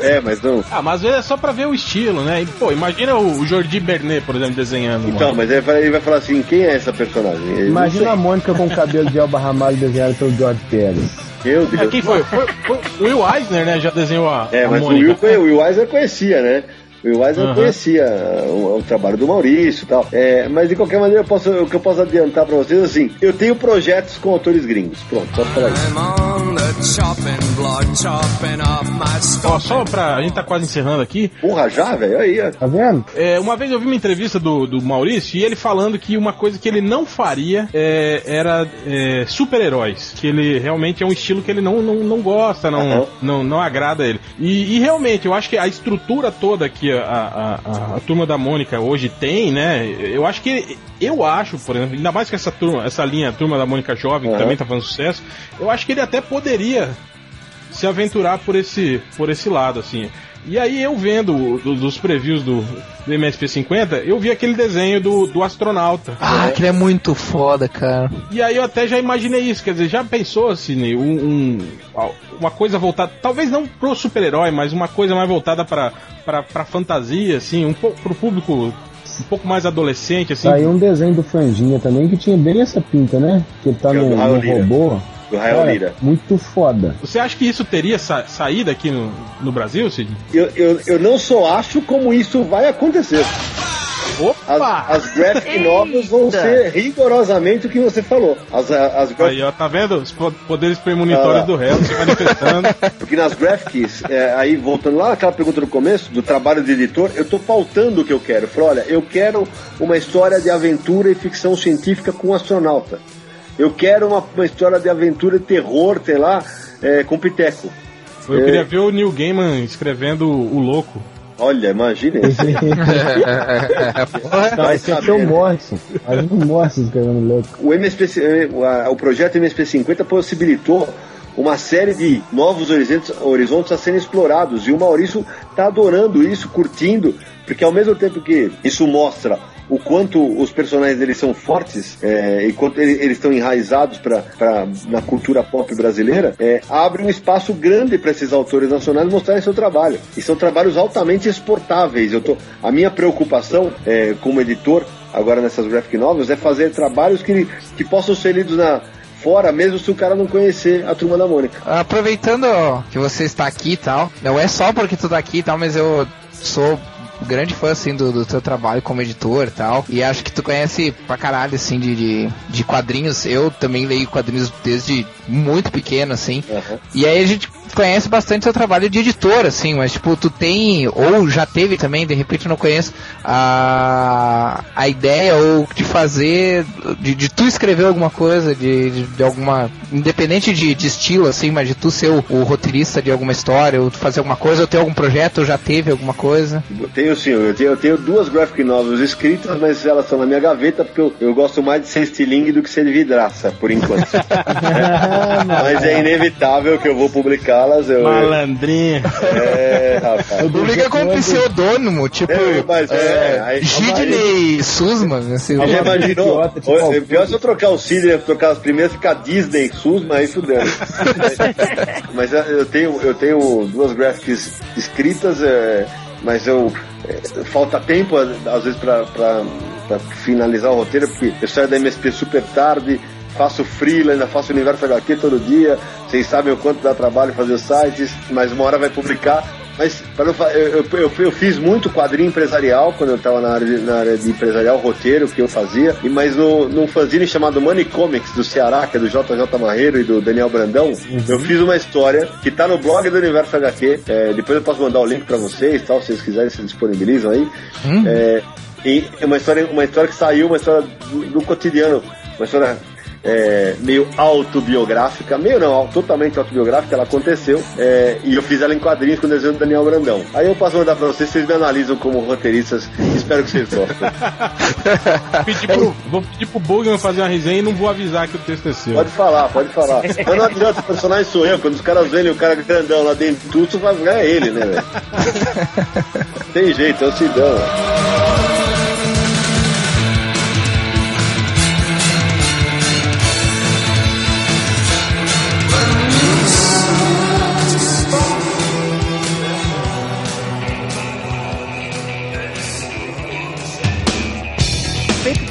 É, mas não. Ah, mas é só pra ver o estilo, né? E, pô, imagina o, Jordi Bernet, por exemplo, desenhando. Então, mano. mas ele vai, ele vai falar assim, quem é essa personagem? Ele Imagina a. Mônica com o cabelo de Elba Ramalho desenhado pelo George Pérez. Meu Deus. quem foi? foi? foi o Will Eisner, né? Já desenhou a, É, a mas o Mônica. Will, o Will Eisner conhecia, né? Will Eisner eu Aham. conhecia o, o trabalho do Maurício e tal. É, mas de qualquer maneira, eu posso, o que eu posso adiantar pra vocês, assim, eu tenho projetos com autores gringos. Pronto, só falar isso. I'm on the chopping block, chopping off my Ó, só pra. A gente tá quase encerrando aqui. Porra, já, velho? Aí, ó. Tá vendo? É, uma vez eu vi uma entrevista do, do Maurício e ele falando que uma coisa que ele não faria é, era é, super-heróis. Que ele realmente é um estilo que ele não, não, não gosta, não, Aham. não, não agrada ele. E, e realmente, eu acho que a estrutura toda que a, a, a, turma da Mônica hoje tem, né? Eu acho que. Eu acho, por exemplo, ainda mais que essa turma, essa linha, a turma da Mônica Jovem, que Aham. também tá fazendo sucesso, eu acho que ele até poderia se aventurar por esse, por esse lado, assim. E aí eu vendo do- dos previews do, do MSP50, eu vi aquele desenho do, do astronauta. Ah, aquele é muito foda, cara. E aí eu até já imaginei isso, quer dizer, já pensou, Sidney, um, um- uma coisa voltada, talvez não pro super-herói, mas uma coisa mais voltada pra, pra, pra fantasia, assim, um pouco pro público um pouco mais adolescente, assim. Saiu um desenho do Franjinha também que tinha bem essa pinta, né? Que ele tá Que é no, no robô. Do Rael Cara, Lira. muito foda. Você acha que isso teria sa saída aqui no, no Brasil, Sidney? Eu, eu, eu não só acho como isso vai acontecer. Opa! As, as graphic novels vão ser rigorosamente o que você falou. As, as graphic Aí, ó, tá vendo? Os po- poderes premonitórios Ah. do réu se manifestando. Porque nas graphics, é, aí voltando lá naquela pergunta do começo, do trabalho de editor, eu tô pautando o que eu quero. Eu falo, olha, eu quero uma história de aventura e ficção científica com um astronauta. Eu quero uma, uma história de aventura e terror, sei lá, é, com Piteco. Eu É. queria ver o Neil Gaiman escrevendo o louco. Olha, imagina isso. Vai aqui é o? Morrison. Mas o Morrison escrevendo louco. O, MSP, o, a- o projeto MSP50 possibilitou uma série de novos horizontes, horizontes a serem explorados e o Maurício está adorando isso, curtindo, porque ao mesmo tempo que isso mostra o quanto os personagens deles são fortes é, e quanto ele- eles estão enraizados pra, na cultura pop brasileira, é, abre um espaço grande para esses autores nacionais mostrarem seu trabalho. E são trabalhos altamente exportáveis. Eu tô, a minha preocupação é, como editor agora nessas graphic novels é fazer trabalhos que, que possam ser lidos na fora, mesmo se o cara não conhecer a turma da Mônica. Aproveitando que você está aqui e tal, não é só porque tu tá aqui e tal, mas eu sou grande fã assim do, do teu trabalho como editor e tal. E acho que tu conhece pra caralho assim de, de, de quadrinhos. Eu também leio quadrinhos desde muito pequeno, assim. Aham. E aí a gente conhece bastante teu trabalho de editor, assim, mas tipo, tu tem, ou já teve também, de repente eu não conheço, a, a ideia ou de fazer, de, de tu escrever alguma coisa, de, de, de alguma, independente de, de estilo, assim, mas de tu ser o, o roteirista de alguma história, ou tu fazer alguma coisa, ou ter algum projeto, ou já teve alguma coisa. Eu Tenho sim, eu tenho, eu tenho duas graphic novels escritas, mas elas estão na minha gaveta porque eu, eu gosto mais de ser estilingue do que ser de vidraça, por enquanto. mas é inevitável que eu vou publicá-las. Eu, Malandrinha. é, rapaz. Publica com pseudônimo, tipo, É, mas é, aí- Sidney Sussman, assim, Já imaginou? tipo, é pior se eu trocar o Sidney, trocar as primeiras, ficar Disney, Susma, aí fudeu. mas é, eu tenho, eu tenho duas graphics escritas, é, mas eu. é, falta tempo, às vezes, pra finalizar o roteiro, porque eu saio da MSP super tarde. Faço freela, ainda faço Universo HQ todo dia. Vocês sabem o quanto dá trabalho fazer sites, mas uma hora vai publicar. Mas eu, eu, eu, fiz muito quadrinho empresarial quando eu estava na área, de, na área de empresarial, roteiro que eu fazia, e mas no, num fanzine chamado Money Comics do Ceará, que é do JJ Marreiro e do Daniel Brandão, eu fiz uma história que tá no blog do Universo HQ. é, depois eu posso mandar o link para vocês, tal, se vocês quiserem, se disponibilizam aí. É, e é uma história, uma história que saiu, uma história do, do cotidiano, uma história é, meio autobiográfica, meio não, totalmente autobiográfica, ela aconteceu, é, e eu fiz ela em quadrinhos com o desenho do Daniel Brandão. Aí eu posso mandar pra vocês, vocês me analisam como roteiristas, espero que vocês gostem. Pedir pro, vou pedir pro Bugman fazer uma resenha e não vou avisar que o texto é seu. Pode falar, pode falar. Mas não adianta, o personagem sou eu, quando os caras veem o cara grandão lá dentro, tudo isso vai ganhar ele, né, velho? Tem jeito, é o Sidão.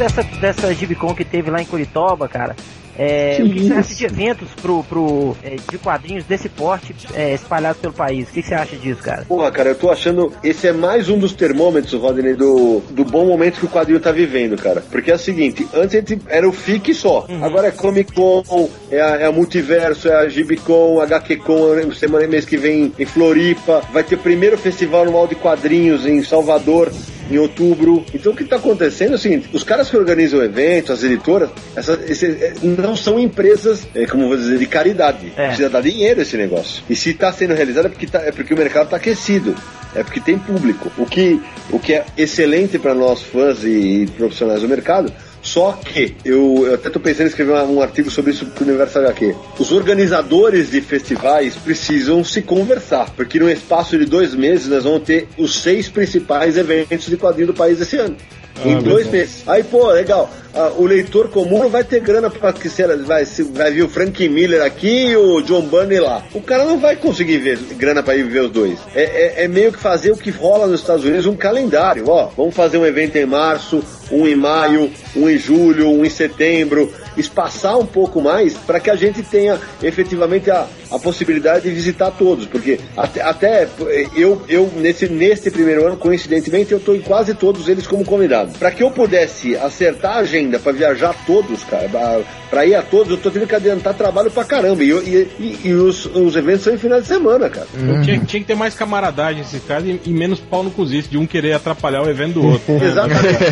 Dessa, dessa Gibicon que teve lá em Curitiba, cara, É, Que o que você acha de eventos pro, pro, é, de quadrinhos desse porte é, espalhados pelo país? O que você acha disso, cara? Porra, cara, eu tô achando. Esse é mais um dos termômetros, Rodney, do, do bom momento que o quadrinho tá vivendo, cara. Porque é o seguinte: antes a gente era o FIC só. Agora é Comic Con, é a, é a Multiverso, é a GibCon, a HQCon, semana mês que vem em Floripa. Vai ter o primeiro festival anual de quadrinhos em Salvador. Em outubro. Então o que está acontecendo é o seguinte: os caras que organizam o evento, as editoras, essas, esse- é, não são empresas, é, como vou dizer, de caridade. É. Precisa dar dinheiro esse negócio. E se está sendo realizado é porque, tá- é porque o mercado está aquecido. É porque tem público. O que, o que é excelente para nós fãs e, e profissionais do mercado. Só que eu, eu até estou pensando em escrever um artigo sobre isso para o Universo HQ. Os organizadores de festivais precisam se conversar, porque no espaço de dois meses nós vamos ter os seis principais eventos de quadrinho do país esse ano. Em dois meses. Aí, pô, legal. Ah, o leitor comum não vai ter grana para que se vai, vai vir o Frank Miller aqui e o John Burney lá. O cara não vai conseguir ver grana para ir ver os dois. É, é- é meio que fazer o que rola nos Estados Unidos, um calendário. Ó, vamos fazer um evento em março, um em maio, um em julho, um em setembro. Espaçar um pouco mais para que a gente tenha efetivamente a, a possibilidade de visitar todos. Porque até, até eu, eu nesse, nesse primeiro ano, coincidentemente, eu estou em quase todos eles como convidado. Para que eu pudesse acertar a agenda para viajar todos, cara, para ir a todos, eu tô tendo que adiantar trabalho pra caramba. E, eu- e, e- e os, os eventos são em final de semana, cara. Então tinha, tinha que ter mais camaradagem esse cara e, e menos pau no cozice de um querer atrapalhar o evento do outro. né? Exatamente.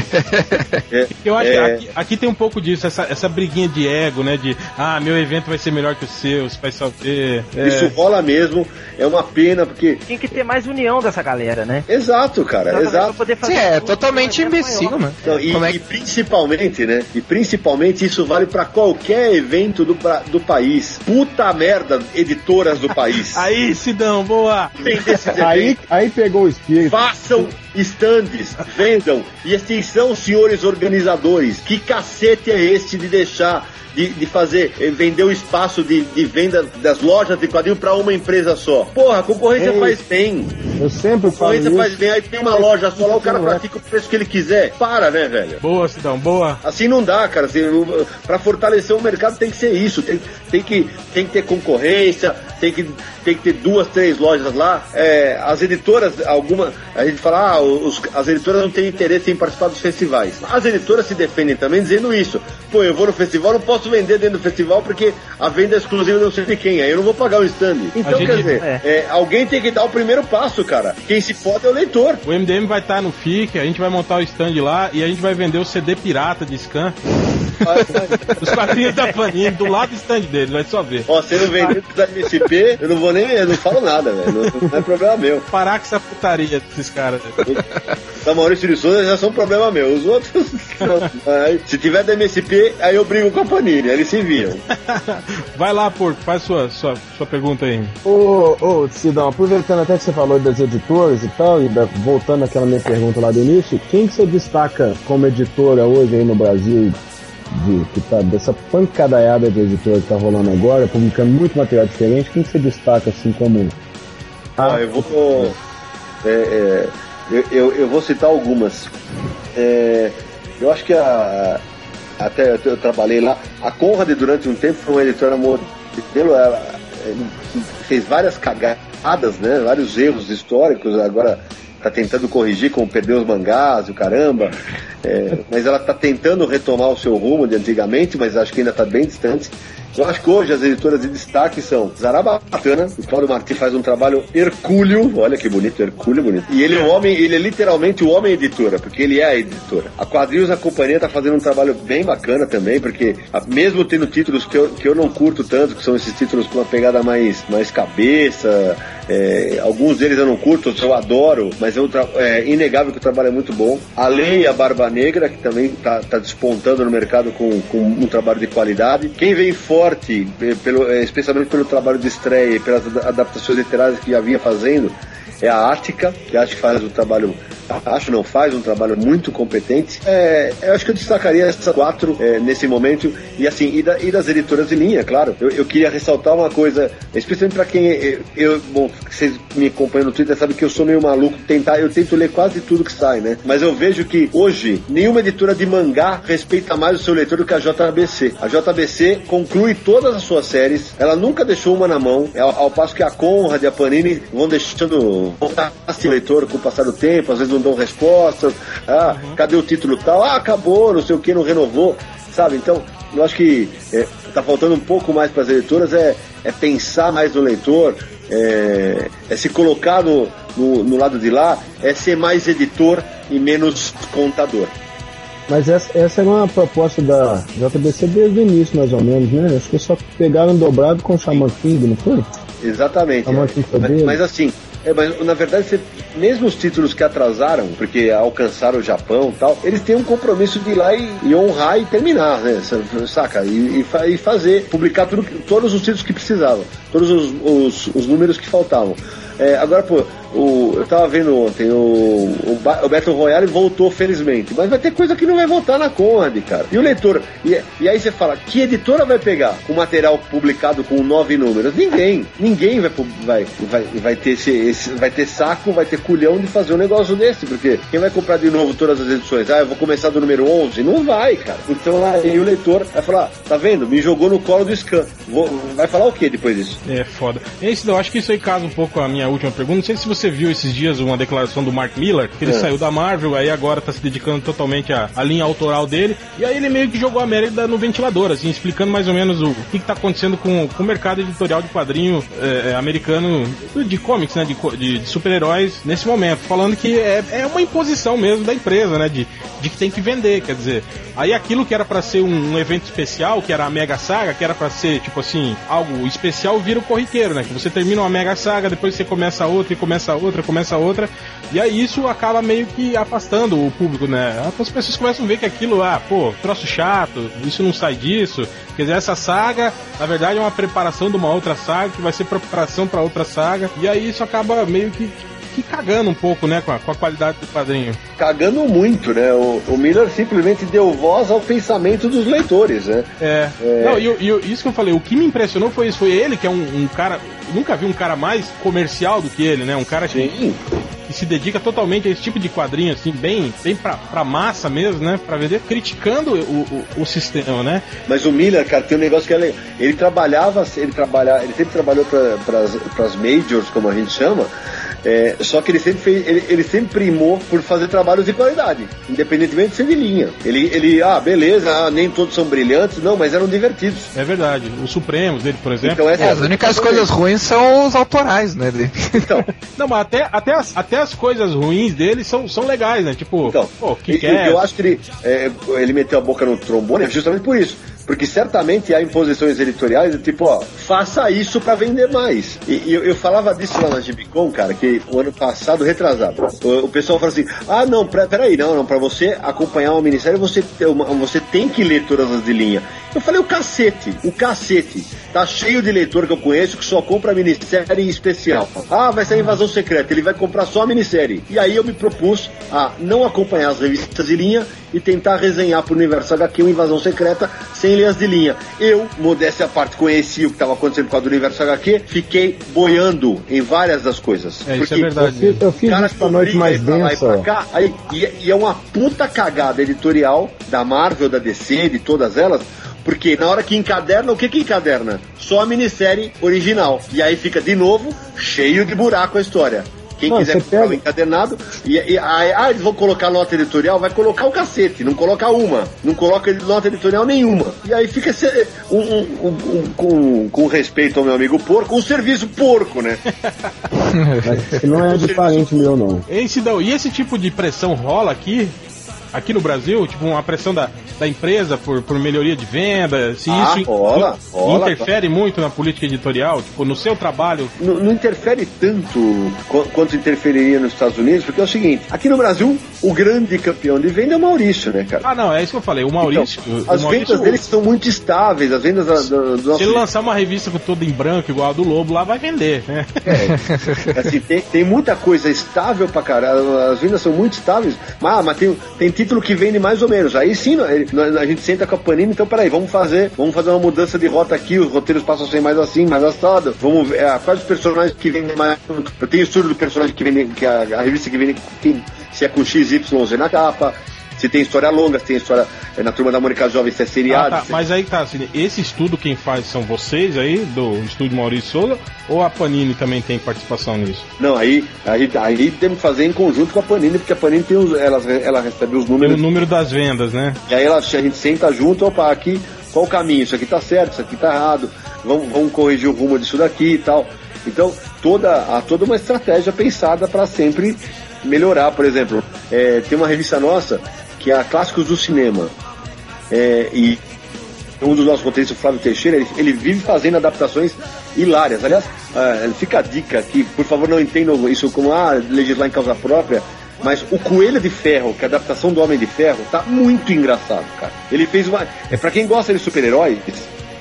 É, Eu acho que é, aqui, aqui tem um pouco disso, essa, essa briguinha de ego, né? De, ah, meu evento vai ser melhor que o seu, você vai saber. É, Isso rola mesmo, é uma pena, porque. Tem que ter mais união dessa galera, né? Exato, cara, Exatamente, exato. poder fazer Sim, é totalmente evento imbecil, maior. mano. Então, e, é e que... principalmente, né? E principalmente isso vale pra qualquer evento do, pra- do país. Puta merda, editoras do país. Aí, Sidão, boa! Aí, aí pegou o espírito. Façam estandes, vendam. E estes são, senhores organizadores, que cacete é este de deixar, de, de fazer, eh, vender o espaço de, de venda das lojas de quadrinho pra uma empresa só? Porra, a concorrência Ei. faz bem. Eu sempre A falo concorrência isso. faz bem. Aí tem uma loja só lá, o cara pratica o preço que ele quiser. Para, né, velho? Boa, Sidão, boa. Assim não dá, cara. Assim, pra fortalecer o mercado tem que ser isso. Tem, tem, que, tem que ter concorrência, tem que, tem que ter duas, três lojas lá. É, as editoras, alguma. A gente fala, ah, os- as editoras não têm interesse em participar dos festivais. As editoras se defendem também dizendo isso. Pô, eu vou no festival, não posso vender dentro do festival porque a venda é exclusiva não sei de quem. Aí eu não vou pagar o stand. Então, gente- quer dizer, é. é, alguém tem que dar o primeiro passo, cara. Quem se pode é o leitor. O MDM vai estar no FIC, a gente vai montar o stand lá e a gente vai vender o CD pirata de Scan. Os quadrinhos da Panini do lado do stand dele, vai só ver. Ó, se eu não vender da MSP, eu não vou nem. Eu não falo nada, velho. Não, não é problema meu. Parar com essa putaria desses caras. Da Maurício de Souza já são problema meu. Os outros. Aí, se tiver da MSP, aí eu brigo com a Panini. Eles se viam. Vai lá, Porco, faz sua, sua, sua pergunta aí. Ô, ô, Sidão, aproveitando até que você falou das editoras e tal, e da- voltando àquela minha pergunta lá do início, quem que você destaca como editora hoje aí no Brasil, de, que tá, dessa pancadaiada de editora que tá rolando agora, publicando muito material diferente, quem que você destaca assim como... Ah, eu vou. é, é, eu, eu, eu vou citar algumas. É, eu acho que a. Até eu, eu trabalhei lá. A Conrad, durante um tempo, foi uma editora modelo. Ela é, fez várias cagadas, né? Vários erros históricos. Agora tá tentando corrigir, como perdeu os mangás o caramba. É, mas ela tá tentando retomar o seu rumo de antigamente, mas acho que ainda tá bem distante. Eu acho que hoje as editoras de destaque são Zarabatana, o Claudio Martins faz um trabalho hercúleo, olha que bonito, hercúleo bonito. E ele é o homem, ele é literalmente o homem editora, porque ele é a editora. A Quadrinhos a companhia tá fazendo um trabalho bem bacana também, porque mesmo tendo títulos que eu, que eu não curto tanto, que são esses títulos com uma pegada mais, mais cabeça, é, alguns deles eu não curto, outros eu adoro, mas é, um é inegável que o trabalho é muito bom. A Lei a Barba Negra, que também está despontando no mercado com, com um trabalho de qualidade. Quem vem forte, eh, pelo, eh, especialmente pelo trabalho de estreia e pelas ad- adaptações literárias que já vinha fazendo, é a Ática, que acho que faz um trabalho acho, não faz um trabalho muito competente. É, eu acho que eu destacaria essas quatro é, nesse momento. E assim, e, da, e, das editoras de linha, claro. Eu, eu queria ressaltar uma coisa, especialmente para quem. Eu, bom, vocês me acompanham no Twitter sabem que eu sou meio maluco. Tentar, eu tento ler quase tudo que sai, né? Mas eu vejo que hoje nenhuma editora de mangá respeita mais o seu leitor do que a JBC. A JBC conclui todas as suas séries, ela nunca deixou uma na mão, ao, ao passo que a Conrad e a Panini vão deixando voltar o leitor com o passar do tempo, às vezes não dão respostas. Ah, uhum. cadê o título tal? Ah, acabou, não sei o que, não renovou. Sabe? Então, eu acho que é, tá faltando um pouco mais para as editoras é, é pensar mais no leitor, é, é se colocar no, no, no, lado de lá, é ser mais editor e menos contador. Mas essa, essa era uma proposta da JBC desde o início, mais ou menos, né? Acho que só pegaram dobrado com o Shaman King, não foi? Exatamente. É. Mas, mas, assim, é, mas na verdade, você, mesmo os títulos que atrasaram, porque alcançaram o Japão e tal, eles têm um compromisso de ir lá e, e honrar e terminar, né? Saca? E, e, fazer, publicar tudo, todos os títulos que precisavam, todos os, os, os números que faltavam. É, agora, pô, o, eu tava vendo ontem, o, o, o Battle Royale voltou felizmente, mas vai ter coisa que não vai voltar na Conrad, cara. E o leitor, e, e aí você fala, que editora vai pegar o material publicado com nove números? Ninguém, ninguém vai, vai, vai, vai, ter esse, esse, vai ter saco, vai ter culhão de fazer um negócio desse, porque quem vai comprar de novo todas as edições? Ah, eu vou começar do número 11? Não vai, cara. Então aí o leitor vai falar, tá vendo? Me jogou no colo do Scan. Vou, vai falar o que depois disso? É foda. Esse, eu acho que isso aí casa um pouco a minha última pergunta. Não sei se você você viu esses dias uma declaração do Mark Miller, que ele é. saiu da Marvel, aí agora tá se dedicando totalmente à, à, linha autoral dele, e aí ele meio que jogou a América no ventilador, assim, explicando mais ou menos o, o que, que tá acontecendo com, com o mercado editorial de quadrinho é, é americano, de comics, né, de, de, de super-heróis nesse momento, falando que é, é uma imposição mesmo da empresa, né, de, de que tem que vender, quer dizer, aí aquilo que era para ser um, um, evento especial, que era a Mega Saga, que era para ser, tipo assim, algo especial, vira o corriqueiro, né, que você termina uma Mega Saga, depois você começa outra e começa começa outra, começa outra, e aí isso acaba meio que afastando o público, né? As pessoas começam a ver que aquilo, ah, pô, troço chato, isso não sai disso. Quer dizer, essa saga, na verdade, é uma preparação de uma outra saga, que vai ser preparação para outra saga, e aí isso acaba meio que que cagando um pouco, né, com a, com a qualidade do quadrinho. Cagando muito, né? O, o, Miller simplesmente deu voz ao pensamento dos leitores, né? É. é... Não, e, e, isso que eu falei, o que me impressionou foi isso, foi ele, que é um, um cara. Nunca vi um cara mais comercial do que ele, né? Um cara que. Sim que se dedica totalmente a esse tipo de quadrinho, assim, bem, bem pra, pra massa mesmo, né? Pra vender, criticando o, o, o sistema, né? Mas o Miller, cara, tem um negócio que é Ele trabalhava, ele trabalhava, ele sempre trabalhou para as majors, como a gente chama, é, só que ele sempre fez, ele, ele sempre primou por fazer trabalhos de qualidade, independentemente de ser de linha. Ele, ele ah, beleza, ah, nem todos são brilhantes, não, mas eram divertidos. É verdade. Os Supremos dele, por exemplo. Então, é, as únicas coisas ruins são os autorais, né? Então. não, mas até, até, as, até as coisas ruins dele são, são legais, né? Tipo, então, pô, que eu, eu acho que ele, é, ele meteu a boca no trombone justamente por isso. Porque certamente há imposições editoriais do tipo, ó, faça isso para vender mais. E, e eu, eu, falava disso lá na Gibicon, cara, que o ano passado, retrasado, o, o pessoal fala assim: ah, não, pra, peraí, não, não, pra você acompanhar uma minissérie, você, uma, você tem que ler todas as de linha. Eu falei, o cacete, o cacete. Tá cheio de leitor que eu conheço que só compra minissérie especial. Ah, vai sair Invasão Secreta, ele vai comprar só a minissérie. E aí eu me propus a não acompanhar as revistas de linha e tentar resenhar pro Universo HQ o Invasão Secreta sem ler as de linha. Eu, modéstia à parte, conheci o que estava acontecendo com a do Universo HQ, fiquei boiando em várias das coisas. É, isso é verdade. Eu, eu fiz isso pra noite mais densa. Cá, aí, e, e é uma puta cagada editorial da Marvel, da DC, de todas elas, porque na hora que encaderna, o que que encaderna? Só a minissérie original. E aí fica de novo cheio de buraco a história. Quem não, quiser comprar pega... o encadernado, e, e aí, ah, eles vão colocar nota editorial, vai colocar o cacete, não coloca uma, não coloca nota editorial nenhuma. E aí fica um, um, um, com, com respeito ao meu amigo porco, um serviço porco, né? Mas não é de parente meu, não. Esse, não. E esse tipo de pressão rola aqui aqui no Brasil? Tipo, uma pressão da, da empresa por, por melhoria de venda? Se Ah, isso rola, rola, interfere muito na política editorial? Tipo, no seu trabalho? não, não interfere tanto qu- quanto interferiria nos Estados Unidos, porque é o seguinte, aqui no Brasil, o grande campeão de venda é o Maurício, né, cara? Ah, não, é isso que eu falei. O Maurício. Então, o as Maurício- vendas dele são muito estáveis, as vendas da- do, do Se ele lançar uma revista todo em branco, igual a do Lobo, lá vai vender, né? Assim, tem, tem muita coisa estável pra caralho, as vendas são muito estáveis, mas, mas tem, tem título que vende mais ou menos. Aí sim, a gente senta com a Panini, então peraí, vamos fazer, vamos fazer uma mudança de rota aqui, os roteiros passam a ser mais assim, mais assado. Vamos ver ah, quais os personagens que vendem mais. Eu tenho estudo do personagem que vende, que a, a revista que vende, se é com XYZ na capa. Se tem história longa, se tem história é, na turma da Mônica Jovem, se é Ah, seriado. tá, se- mas aí tá, assim, esse estudo quem faz são vocês aí, do estúdio Maurício Souza, ou a Panini também tem participação nisso? Não, aí, aí, aí temos que fazer em conjunto com a Panini, porque a Panini tem os, ela, ela recebe os números número das vendas, né? E aí ela, a gente senta junto, opa, aqui, qual o caminho? Isso aqui tá certo, isso aqui tá errado, vamos, vamos corrigir o rumo disso daqui e tal. Então, toda, há toda uma estratégia pensada para sempre melhorar. Por exemplo, é, tem uma revista nossa que é a Clássicos do Cinema. É, e um dos nossos roteiristas, o Flávio Teixeira, ele, ele vive fazendo adaptações hilárias. Aliás, ah, fica a dica aqui, por favor, não entendam isso como ah, legislar em causa própria. Mas o Coelho de Ferro, que é a adaptação do Homem de Ferro, tá muito engraçado, cara. Ele fez uma. É pra quem gosta de super-heróis,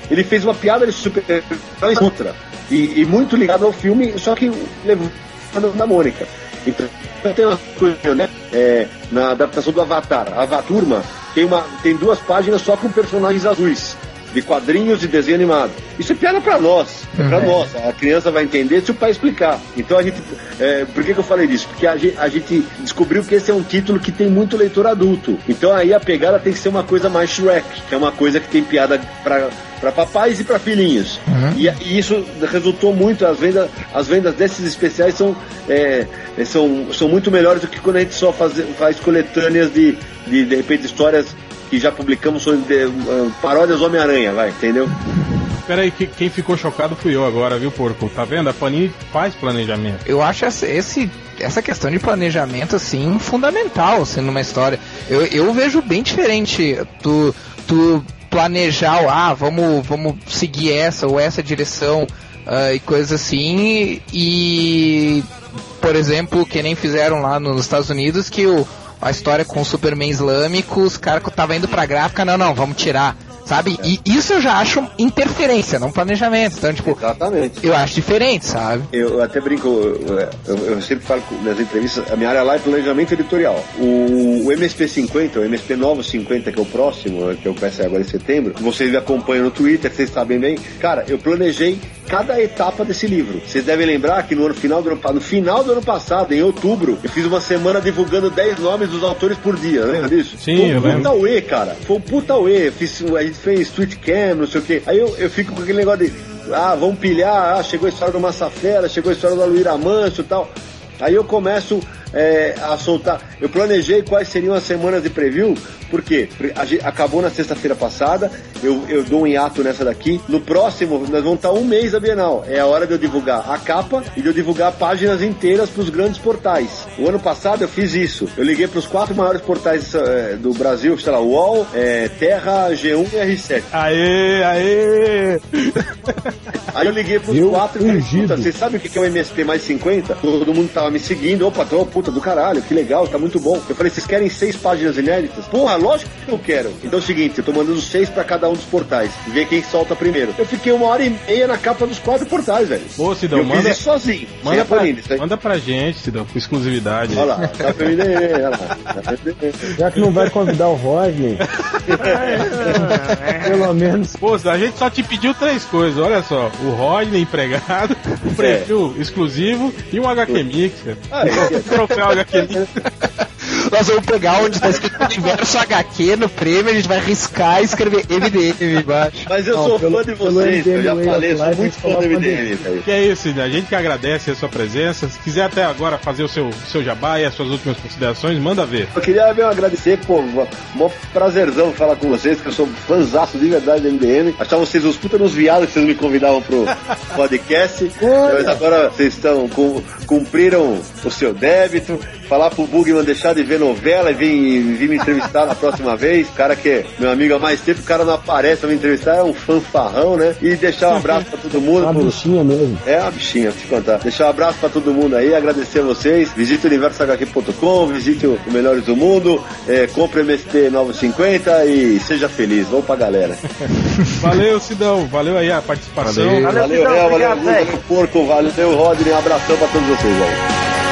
ele fez uma piada de super-heróis contra. E, e muito ligado ao filme, só que levando da Mônica. Então, tem uma coisa, né? É, na adaptação do Avatar, Avaturma tem, uma, tem duas páginas só com personagens azuis, de quadrinhos e desenho animado. Isso é piada pra nós, é pra nós. A criança vai entender se o pai explicar. Então a gente. é, por que, que eu falei disso? Porque a gente, a gente descobriu que esse é um título que tem muito leitor adulto. Então aí a pegada tem que ser uma coisa mais Shrek, que é uma coisa que tem piada pra. Para papais e para filhinhos. E, e isso resultou muito, as vendas, as vendas desses especiais são, é, são, são muito melhores do que quando a gente só faz, faz coletâneas de, de, de repente, histórias que já publicamos sobre de, uh, paródias Homem-Aranha, vai, entendeu? Pera aí, que, quem ficou chocado fui eu agora, viu, porco? Tá vendo? A Panini faz planejamento. Eu acho essa, esse, essa questão de planejamento, assim, fundamental, assim, numa história. Eu, eu vejo bem diferente tu, tu planejar, ah, vamos, vamos seguir essa ou essa direção ah, e coisas assim, e, por exemplo, que nem fizeram lá nos Estados Unidos, que o, a história com o Superman islâmico, os caras que tava indo pra gráfica, não, não, vamos tirar. Sabe? E isso eu já acho interferência, não planejamento. Então, tipo, Exatamente. eu acho diferente, sabe? Eu até brinco, eu, eu- eu sempre falo nas entrevistas, a minha área lá é planejamento editorial. O, o MSP 50, o MSP Novo 50, que é o próximo, que eu vai sair agora em setembro, vocês me acompanham no Twitter, vocês sabem bem. Cara, eu planejei cada etapa desse livro. Vocês devem lembrar que no, ano, final do ano, no final do ano passado, em outubro, eu fiz uma semana divulgando 10 nomes dos autores por dia, lembra disso? Sim, Foi eu um lembro. puta uê, cara. Foi um puta uê. Eu Fiz, a gente fez tweet cam, não sei o quê. Aí eu, eu fico com aquele negócio de, ah, vamos pilhar, ah, chegou a história do Massafera, chegou a história do Aluíra Manso e tal. Aí eu começo é, a soltar. Eu planejei quais seriam as semanas de preview, porque a acabou na sexta-feira passada, eu, eu dou um hiato nessa daqui. No próximo, nós vamos estar um mês da Bienal. É a hora de eu divulgar a capa e de eu divulgar páginas inteiras para os grandes portais. O ano passado eu fiz isso. Eu liguei para os quatro maiores portais é, do Brasil, sei lá, UOL, é, Terra, G1 e R7. Aê, aê! Aí eu liguei pros Eu quatro e falei, ungido. puta, vocês sabem o que é o MSP mais 50? Todo mundo tava me seguindo, opa, tô, puta do caralho, que legal, tá muito bom. Eu falei, vocês querem seis páginas inéditas? Porra, lógico que eu quero. Então é o seguinte, eu tô mandando seis pra cada um dos portais, ver quem solta primeiro. Eu fiquei uma hora e meia na capa dos quatro portais, velho. Ô, E Sidão, eu manda, fiz isso sozinho, manda, pra, Panini, manda pra gente, Sidão, com exclusividade. Olha lá, dá pra olha lá. Ler. Já que não vai convidar o Rodney, pelo menos Pô, a gente só te pediu três coisas, olha só. O Rodney empregado, o preview exclusivo e um HQ Mix, cara. Ah, é. Troféu HQ. Nós vamos pegar onde tá escrito Universo HQ no prêmio, a gente vai riscar e escrever MDM embaixo. Mas eu Não, sou pelo- fã de vocês, eu já falei, eu sou muito fã do MDM, velho. Que é isso, Sidão. A gente que agradece a sua presença. Se quiser até agora fazer o seu, seu jabá e as suas últimas considerações, manda ver. Eu queria mesmo agradecer, pô, mó prazerzão falar com vocês, que eu sou fãzaço de verdade do MDM. Achar vocês uns puta nos viados que vocês me convidavam pro podcast. Mas agora vocês estão, cu- cumpriram o seu débito. Falar pro Bugman deixar de ver novela e vir, vir me entrevistar na próxima vez. O cara que é meu amigo há mais tempo, o cara não aparece pra me entrevistar, é um fanfarrão, né? E deixar um abraço pra todo mundo. Uma pro- bichinha mesmo. É uma bichinha, vou te contar. Deixar um abraço pra todo mundo aí, agradecer a vocês. Visite o universohq.com, visite o Melhores do Mundo, é, compre MST 950 e seja feliz. Vamos pra galera. Valeu, Sidão. Valeu aí a participação. Valeu, Valeu, Sidão, Léo, valeu, obrigado, Luca, velho. valeu, Porco, valeu, Rodney. Um abração pra todos vocês aí.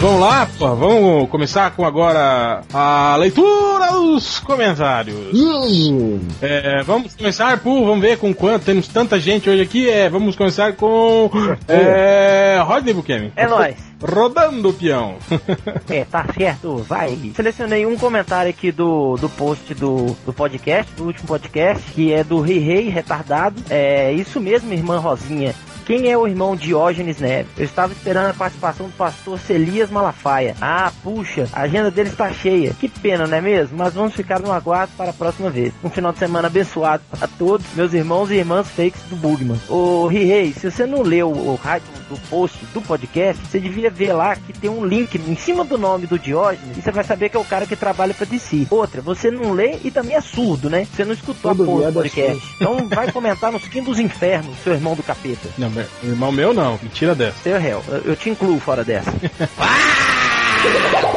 Vamos lá, pô, vamos começar com agora a leitura dos comentários. Hum, É, vamos começar por, vamos ver com quanto, temos tanta gente hoje aqui, é, vamos começar com é, Rodney Buchanan. É nóis. Rodando o peão. É, tá certo, vai. Selecionei um comentário aqui do, do post do, do podcast, do último podcast, que é do Rei Rei Retardado. É isso mesmo, irmã Rosinha. Quem é o irmão Diógenes Neves? Eu estava esperando a participação do pastor Celias Malafaia. Ah, puxa, a agenda dele está cheia. Que pena, não é mesmo? Mas vamos ficar no aguardo para a próxima vez. Um final de semana abençoado para todos, meus irmãos e irmãs fakes do Bugman. Ô, Rei, se você não leu o rádio do post do podcast, você devia ver lá que tem um link em cima do nome do Diógenes e você vai saber que é o cara que trabalha para DC. Outra, você não lê e também é surdo, né? Você não escutou Todo a porra do é podcast. Então vai comentar nos quintos dos infernos, seu irmão do capeta. Não, irmão meu não, mentira dessa. Seu réu, eu, te incluo fora dessa.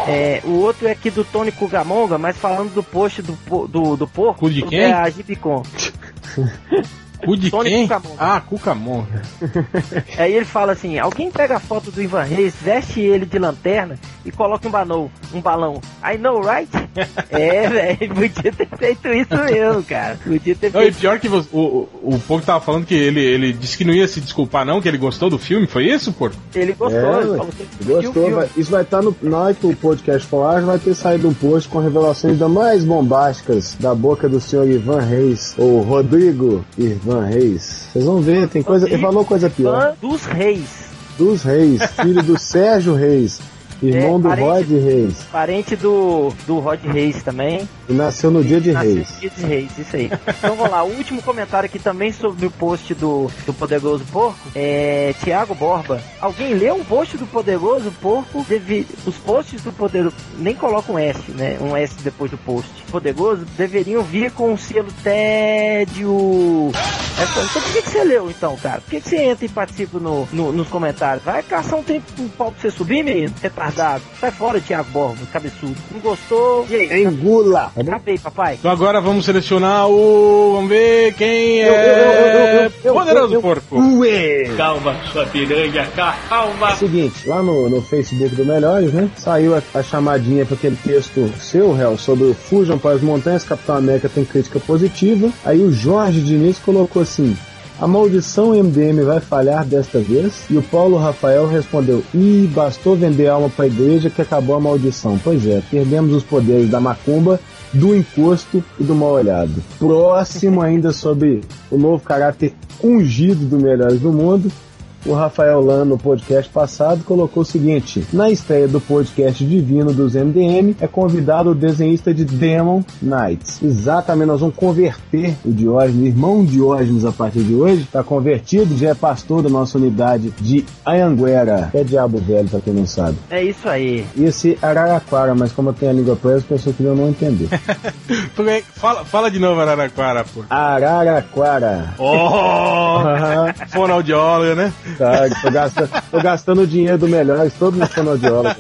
É, o outro é aqui do Tony Kugamonga, mas falando do post do, do, do porco. Cu de sobre quem? A Gibicon. Cu de Tony quem? Cucamonga. Ah, Cucamon. Aí ele fala assim: alguém pega a foto do Ivan Reis, veste ele de lanterna e coloca um balão. Um balão. I know, right? é, velho, podia ter feito isso mesmo, cara. Podia ter Não, e feito. pior que você, o, o, o Porco tava falando que ele, ele disse que não ia se desculpar não, que ele gostou do filme, foi isso, Porco? Ele gostou, É, ele falou que Gostou? filme. vai- isso vai estar no. Na hora que o podcast lá, vai ter saído um post com revelações ainda mais bombásticas da boca do senhor Ivan Reis, ou Rodrigo Ivan Reis. Vocês vão ver, tem coisa. Ele falou coisa pior. Fã dos reis. Dos Reis, filho do Sérgio Reis, irmão É, do parente- Rod Reis, Parente do, do Rod Reis também. Nasceu no dia de Nasceu Reis. Dia de Reis, isso aí. Então vamos lá, o último comentário aqui também sobre o post do, do Poderoso Porco é Tiago Borba. Alguém leu o post do Poderoso Porco? Deve, os posts do Poderoso. Nem coloca um S, né? Um S depois do post. Poderoso deveriam vir com o selo tédio. É, então por que, que você leu então, cara? Por que, que você entra e participa no, no- nos comentários? Vai caçar um tempo um pau pra você subir, menino? Retardado. Sai fora, Tiago Borba, cabeçudo. Não gostou? E aí? Engula! Tá bom? Acabei, papai. Então agora vamos selecionar o. Vamos ver quem Eu, eu, eu, é. eu, eu, Poderoso. Porco. Ué! Calma, sua piranha, calma. Seguinte, lá no, no Facebook do Melhores, né? Saiu a, a chamadinha para aquele texto seu, réu, sobre o Fujam para as Montanhas, Capitão América tem crítica positiva. Aí o Jorge Diniz colocou assim. A maldição MDM vai falhar desta vez? E o Paulo Rafael respondeu: Ih, bastou vender alma para a igreja que acabou a maldição. Pois é, perdemos os poderes da macumba, do encosto e do mal olhado. Próximo ainda sobre o novo caráter ungido do Melhores do Mundo, o Rafael Lan, no podcast passado, colocou o seguinte: Na estreia do podcast Divino dos MDM, é convidado o desenhista de Demon Knights. Exatamente, nós vamos converter o Diógenes, irmão Diógenes, a partir de hoje. Está convertido, já é pastor da nossa unidade de Anhanguera. É diabo velho, pra quem não sabe. É isso aí. Ia ser Araraquara, mas como eu tenho a língua presa, a pessoa que eu não entender. Fala, fala de novo, Araraquara, Porco. Araraquara. Oh! Fonoaudióloga, né? Tá, tô gastando, tô gastando o dinheiro do Melhores, todo no fonoaudiólogo.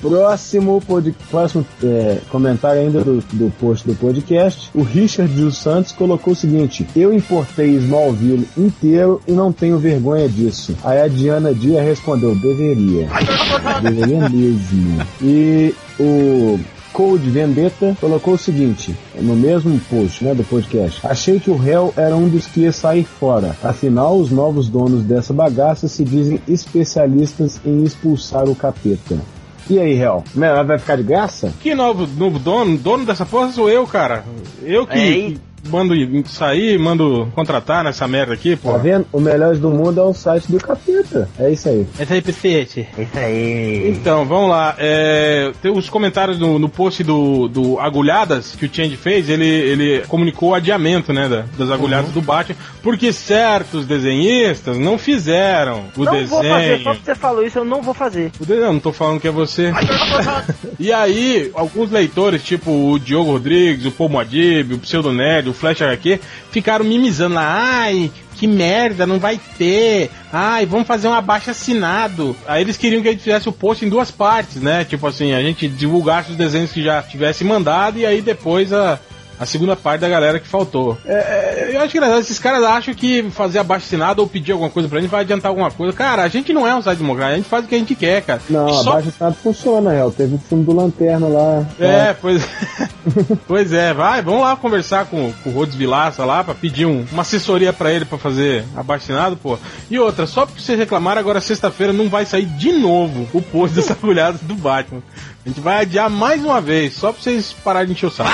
Próximo, pod, próximo é, comentário ainda do, do post do podcast. O Richard dos Santos colocou o seguinte: Eu importei Smallville inteiro e não tenho vergonha disso. Aí a Diana Dia respondeu: Deveria. Deveria mesmo. E o Code Vendetta colocou o seguinte, no mesmo post né, do podcast. Achei que o réu era um dos que ia sair fora. Afinal, os novos donos dessa bagaça se dizem especialistas em expulsar o capeta. E aí, réu? Vai ficar de graça? Que novo, novo dono? Dono dessa porra sou eu, cara. Eu que, É, que mando sair, mando contratar nessa merda aqui, pô. Tá vendo? O Melhores do Mundo é o site do capeta. É isso aí. Essa aí, PC. Isso aí. Então, vamos lá. É, tem os comentários no, no post do, do Agulhadas que o Change fez, ele, ele comunicou o adiamento, né, da- das agulhadas do Batman, porque certos desenhistas não fizeram o não desenho. vou fazer, só porque você falou isso, eu não vou fazer. O desenho, não tô falando que é você. e aí, alguns leitores, tipo o Diogo Rodrigues, o Paul Moadib, o Pseudo Nerd, o Flash HQ, ficaram mimizando lá, ai, que merda, não vai ter. Ai, vamos fazer um abaixo assinado. Aí eles queriam que a gente fizesse o post em duas partes, né? Tipo assim, a gente divulgasse os desenhos que já tivesse mandado e aí depois a, a segunda parte da galera que faltou. É, é, eu acho que esses caras acham que fazer abaixo assinado ou pedir alguma coisa pra gente vai adiantar alguma coisa. Cara, a gente não é um site democrático, a gente faz o que a gente quer, cara. Não, E a só Baixa Estado funciona, réu. Teve o filme do Lanterna lá. é, pois, pois é, vai, vamos lá conversar com, com o Rhodes Vilaça lá pra pedir um- uma assessoria pra ele pra fazer abaixinado, pô. E outra, só porque vocês reclamaram, agora sexta-feira não vai sair de novo o post das agulhadas do Batman. A gente vai adiar mais uma vez, só pra vocês pararem de encher o saco.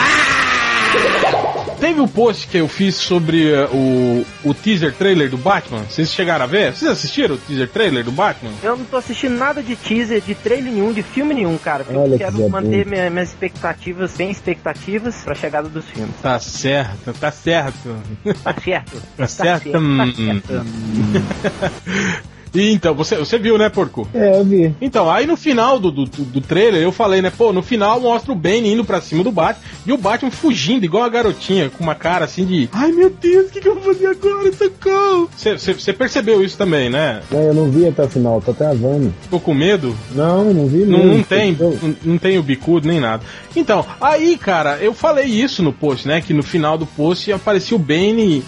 Teve o post que eu fiz sobre eh, o, o teaser trailer do Batman. Vocês chegaram a ver? Vocês assistiram o teaser trailer do Batman? Eu não tô assistindo nada de teaser, de trailer nenhum, de filme nenhum, cara. porque Olha eu que quero Zé manter minha- minhas expectativas, sem expectativas, pra chegada dos filmes. Tá certo, tá certo. Tá certo. Tá certo. Hum. Tá certo. E então, você, você viu, né, porco? É, eu vi. Então, aí no final do, do, do trailer eu falei, né, pô, no final mostra o Bane indo pra cima do Batman e o Batman fugindo, igual a garotinha, com uma cara assim de ai meu Deus, o que, que eu vou fazer agora? Socorro! Você percebeu isso também, né? Não, eu não vi até o final, tô travando. Ficou com medo? Não, não vi Não, não tem, Eu- não, não tem o bicudo nem nada. Então, aí, cara, eu falei isso no post, né? Que no final do post aparecia o Bane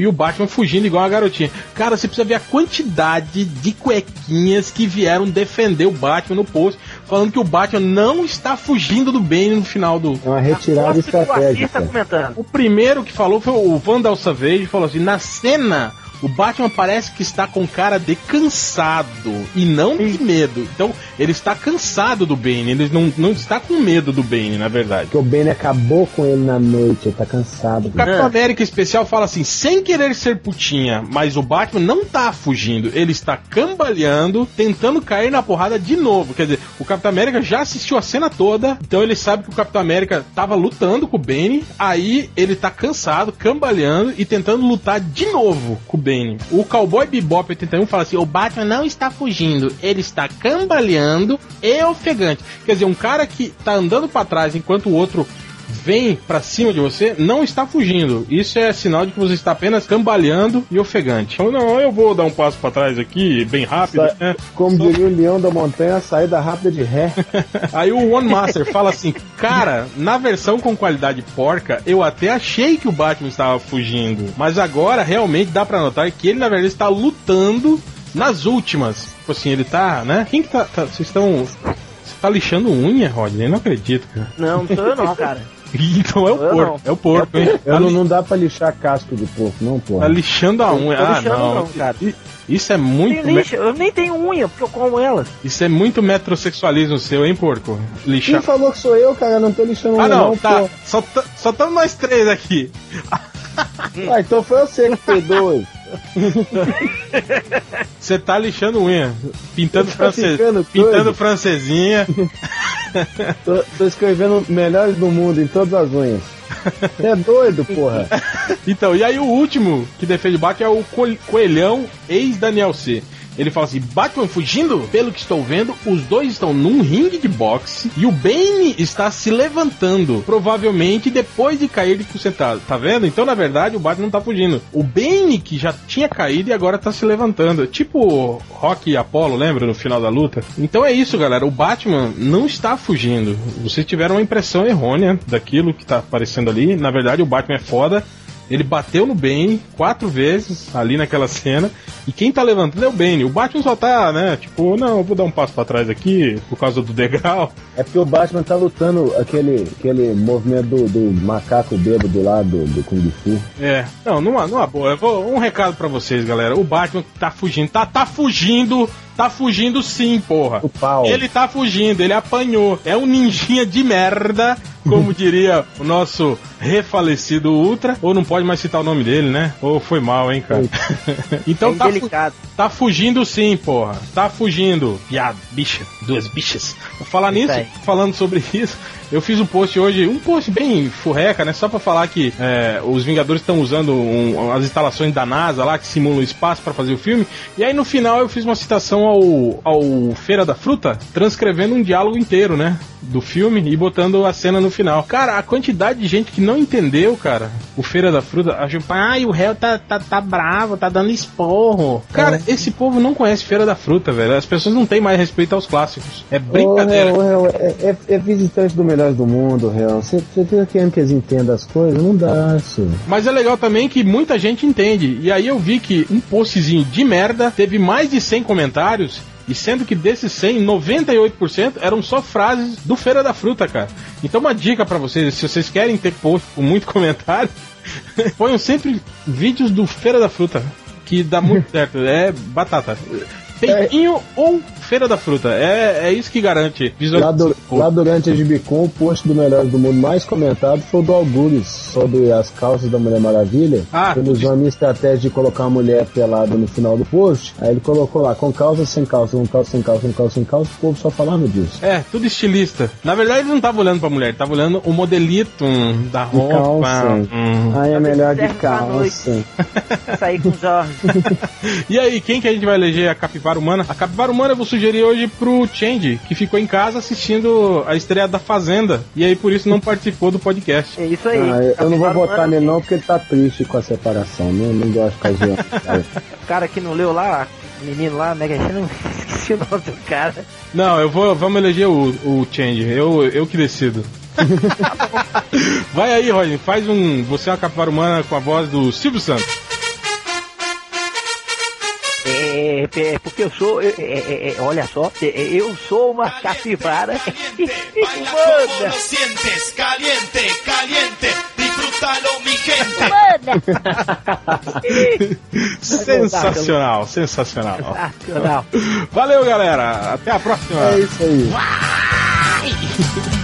e o Batman fugindo igual a garotinha. Cara, você precisa ver a quantidade de cuequinhas que vieram defender o Batman no post, falando que o Batman não está fugindo do Bane no final do. É uma retirada o Assis tá estratégica. comentando. O primeiro que falou foi o Vandal Savage, falou assim: na cena. O Batman parece que está com cara de cansado e não de medo. Então, ele está cansado do Bane, ele não, não está com medo do Bane, na verdade. Porque o Ben acabou com ele na noite, ele tá cansado. O Capitão América especial fala assim, sem querer ser putinha, mas o Batman não tá fugindo, ele está cambaleando, tentando cair na porrada de novo. Quer dizer, o Capitão América já assistiu a cena toda, então ele sabe que o Capitão América tava lutando com o Bane, aí ele tá cansado, cambaleando e tentando lutar de novo com o Bane. O Cowboy Bebop 81 fala assim, o Batman não está fugindo, ele está cambaleando e ofegante. Quer dizer, um cara que tá andando pra trás enquanto o outro vem pra cima de você, não está fugindo. Isso é sinal de que você está apenas cambaleando e ofegante. Então, não, eu vou dar um passo pra trás aqui, bem rápido, Sa- né? Como diria o leão da montanha, saída rápida de ré. Aí o One Master fala assim: Cara, na versão com qualidade porca, eu até achei que o Batman estava fugindo. Mas agora realmente dá pra notar que ele, na verdade, está lutando nas últimas. Tipo assim, ele tá, né? Quem que tá. tá- vocês estão. Você tá lixando unha, Rodney? Eu não acredito, cara. Não, não sou eu não, cara. Então é o Eu porco. não. É o porco, hein? Eu Tá, não, li- não dá pra lixar casco de porco, não, tá porra. lixando a unha. Ah, lixando não. não, cara. Isso é muito. Lixa, eu nem tenho unha, porque eu como elas. Isso é muito metrosexualismo seu, hein, porco? Quem Lixar. falou que sou eu, cara? Não tô lixando Ah, unha, não, não, tá. porra. Só tá- só estamos nós três aqui. Ah, então foi você que dois. Você tá lixando unha, pintando, Tá ficando pintando doido. francesinha. Tô, tô escrevendo melhores do mundo em todas as unhas. Você é doido, porra. Então, e aí o último que defende o Batman é o Co- Coelhão, ex-Daniel C. Ele fala assim: Batman fugindo? Pelo que estou vendo, os dois estão num ringue de boxe e o Bane está se levantando, provavelmente depois de cair de sentado. Tá vendo? Então, na verdade, o Batman não tá fugindo. O Bane que já tinha caído e agora tá se levantando. Tipo Rock e Apollo, lembra? No final da luta. Então é isso, galera. O Batman não está fugindo. Vocês tiveram uma impressão errônea daquilo que tá aparecendo ali. Na verdade, o Batman é foda. Ele bateu no Bane quatro vezes ali naquela cena. E quem tá levantando é o Bane. O Batman só tá, né? Tipo, não, eu vou dar um passo pra trás aqui por causa do degrau. É porque o Batman tá lutando aquele, aquele movimento do, do macaco bêbado lá do, do Kung Fu. É. Não, numa, numa boa. Eu vou, um recado pra vocês, galera. O Batman tá fugindo. Tá, tá fugindo. Tá fugindo sim, porra. O pau. Ele tá fugindo, ele apanhou. É um ninjinha de merda, como diria o nosso refalecido Ultra. Ou não pode mais citar o nome dele, né? Ou foi mal, hein, cara? então Bem tá, fu- tá fugindo sim, porra. Tá fugindo. Viado, bicha, duas bichas. Vou falar Isso nisso, falando sobre isso. Eu fiz um post hoje, um post bem furreca, né? Só pra falar que é, os Vingadores estão usando um- as instalações da NASA lá, que simulam o espaço pra fazer o filme. E aí no final eu fiz uma citação ao, ao Feira da Fruta, transcrevendo um diálogo inteiro, né? Do filme e botando a cena no final. Cara, a quantidade de gente que não entendeu, cara, o Feira da Fruta, achou, ai, o réu tá, tá, tá bravo, tá dando esporro. Cara, esse povo não conhece Feira da Fruta, velho. As pessoas não têm mais respeito aos clássicos. É brincadeira. Ô, Real, Real, é, é- é visitante do Melhores do Mundo, Real. Você querendo que eles entendam as coisas? Não dá, senhor. Mas é legal também que muita gente entende. E aí eu vi que um postzinho de merda teve mais de 100 comentários. E sendo que desses 100, 98% eram só frases do Feira da Fruta, cara. Então uma dica pra vocês, se vocês querem ter post com muito comentário, ponham sempre vídeos do Feira da Fruta, que dá muito certo. É batata. Peitinho ou Feira da Fruta. É, é isso que garante Lá, du- lá durante a Gibicon, o post do Melhores do Mundo mais comentado foi o do Algures, sobre as calças da Mulher Maravilha. Ah, ele usou a minha estratégia de colocar a mulher pelada no final do post. Aí ele colocou lá, com calça, sem calça, com calça, sem calça, com calça, sem calça. O povo só falava disso. É, tudo estilista. Na verdade, ele não tava olhando pra mulher, ele tava olhando o modelito hum, da De roupa. calça. hum. Aí é melhor de calça. Sair com os olhos. E aí, quem que a gente vai eleger a capivara humana? A capivara humana eu vou sugerir hoje pro Change, que ficou em casa assistindo a estreia da Fazenda. E aí, por isso, não participou do podcast. É isso aí. Ah, eu- eu não vou Capivara votar nele não, porque ele tá triste com a separação. Não, não gosto de ficar zoando. cara. O cara que não leu lá, o menino lá, Mega China, esqueci o nome do cara. Não, eu vou, vamos eleger o, o Change, eu, eu que decido. vai aí, Rodney, faz um. Você é uma capivara humana com a voz do Silvio Santos. É, é, porque eu sou, é, é, é, olha só, é, é, eu sou uma capivara humana. lo sientes, caliente, caliente, disfrútalo mi gente. Sensacional, sensacional. Sensacional. Valeu, galera. Até a próxima. É isso aí. ¡Wow!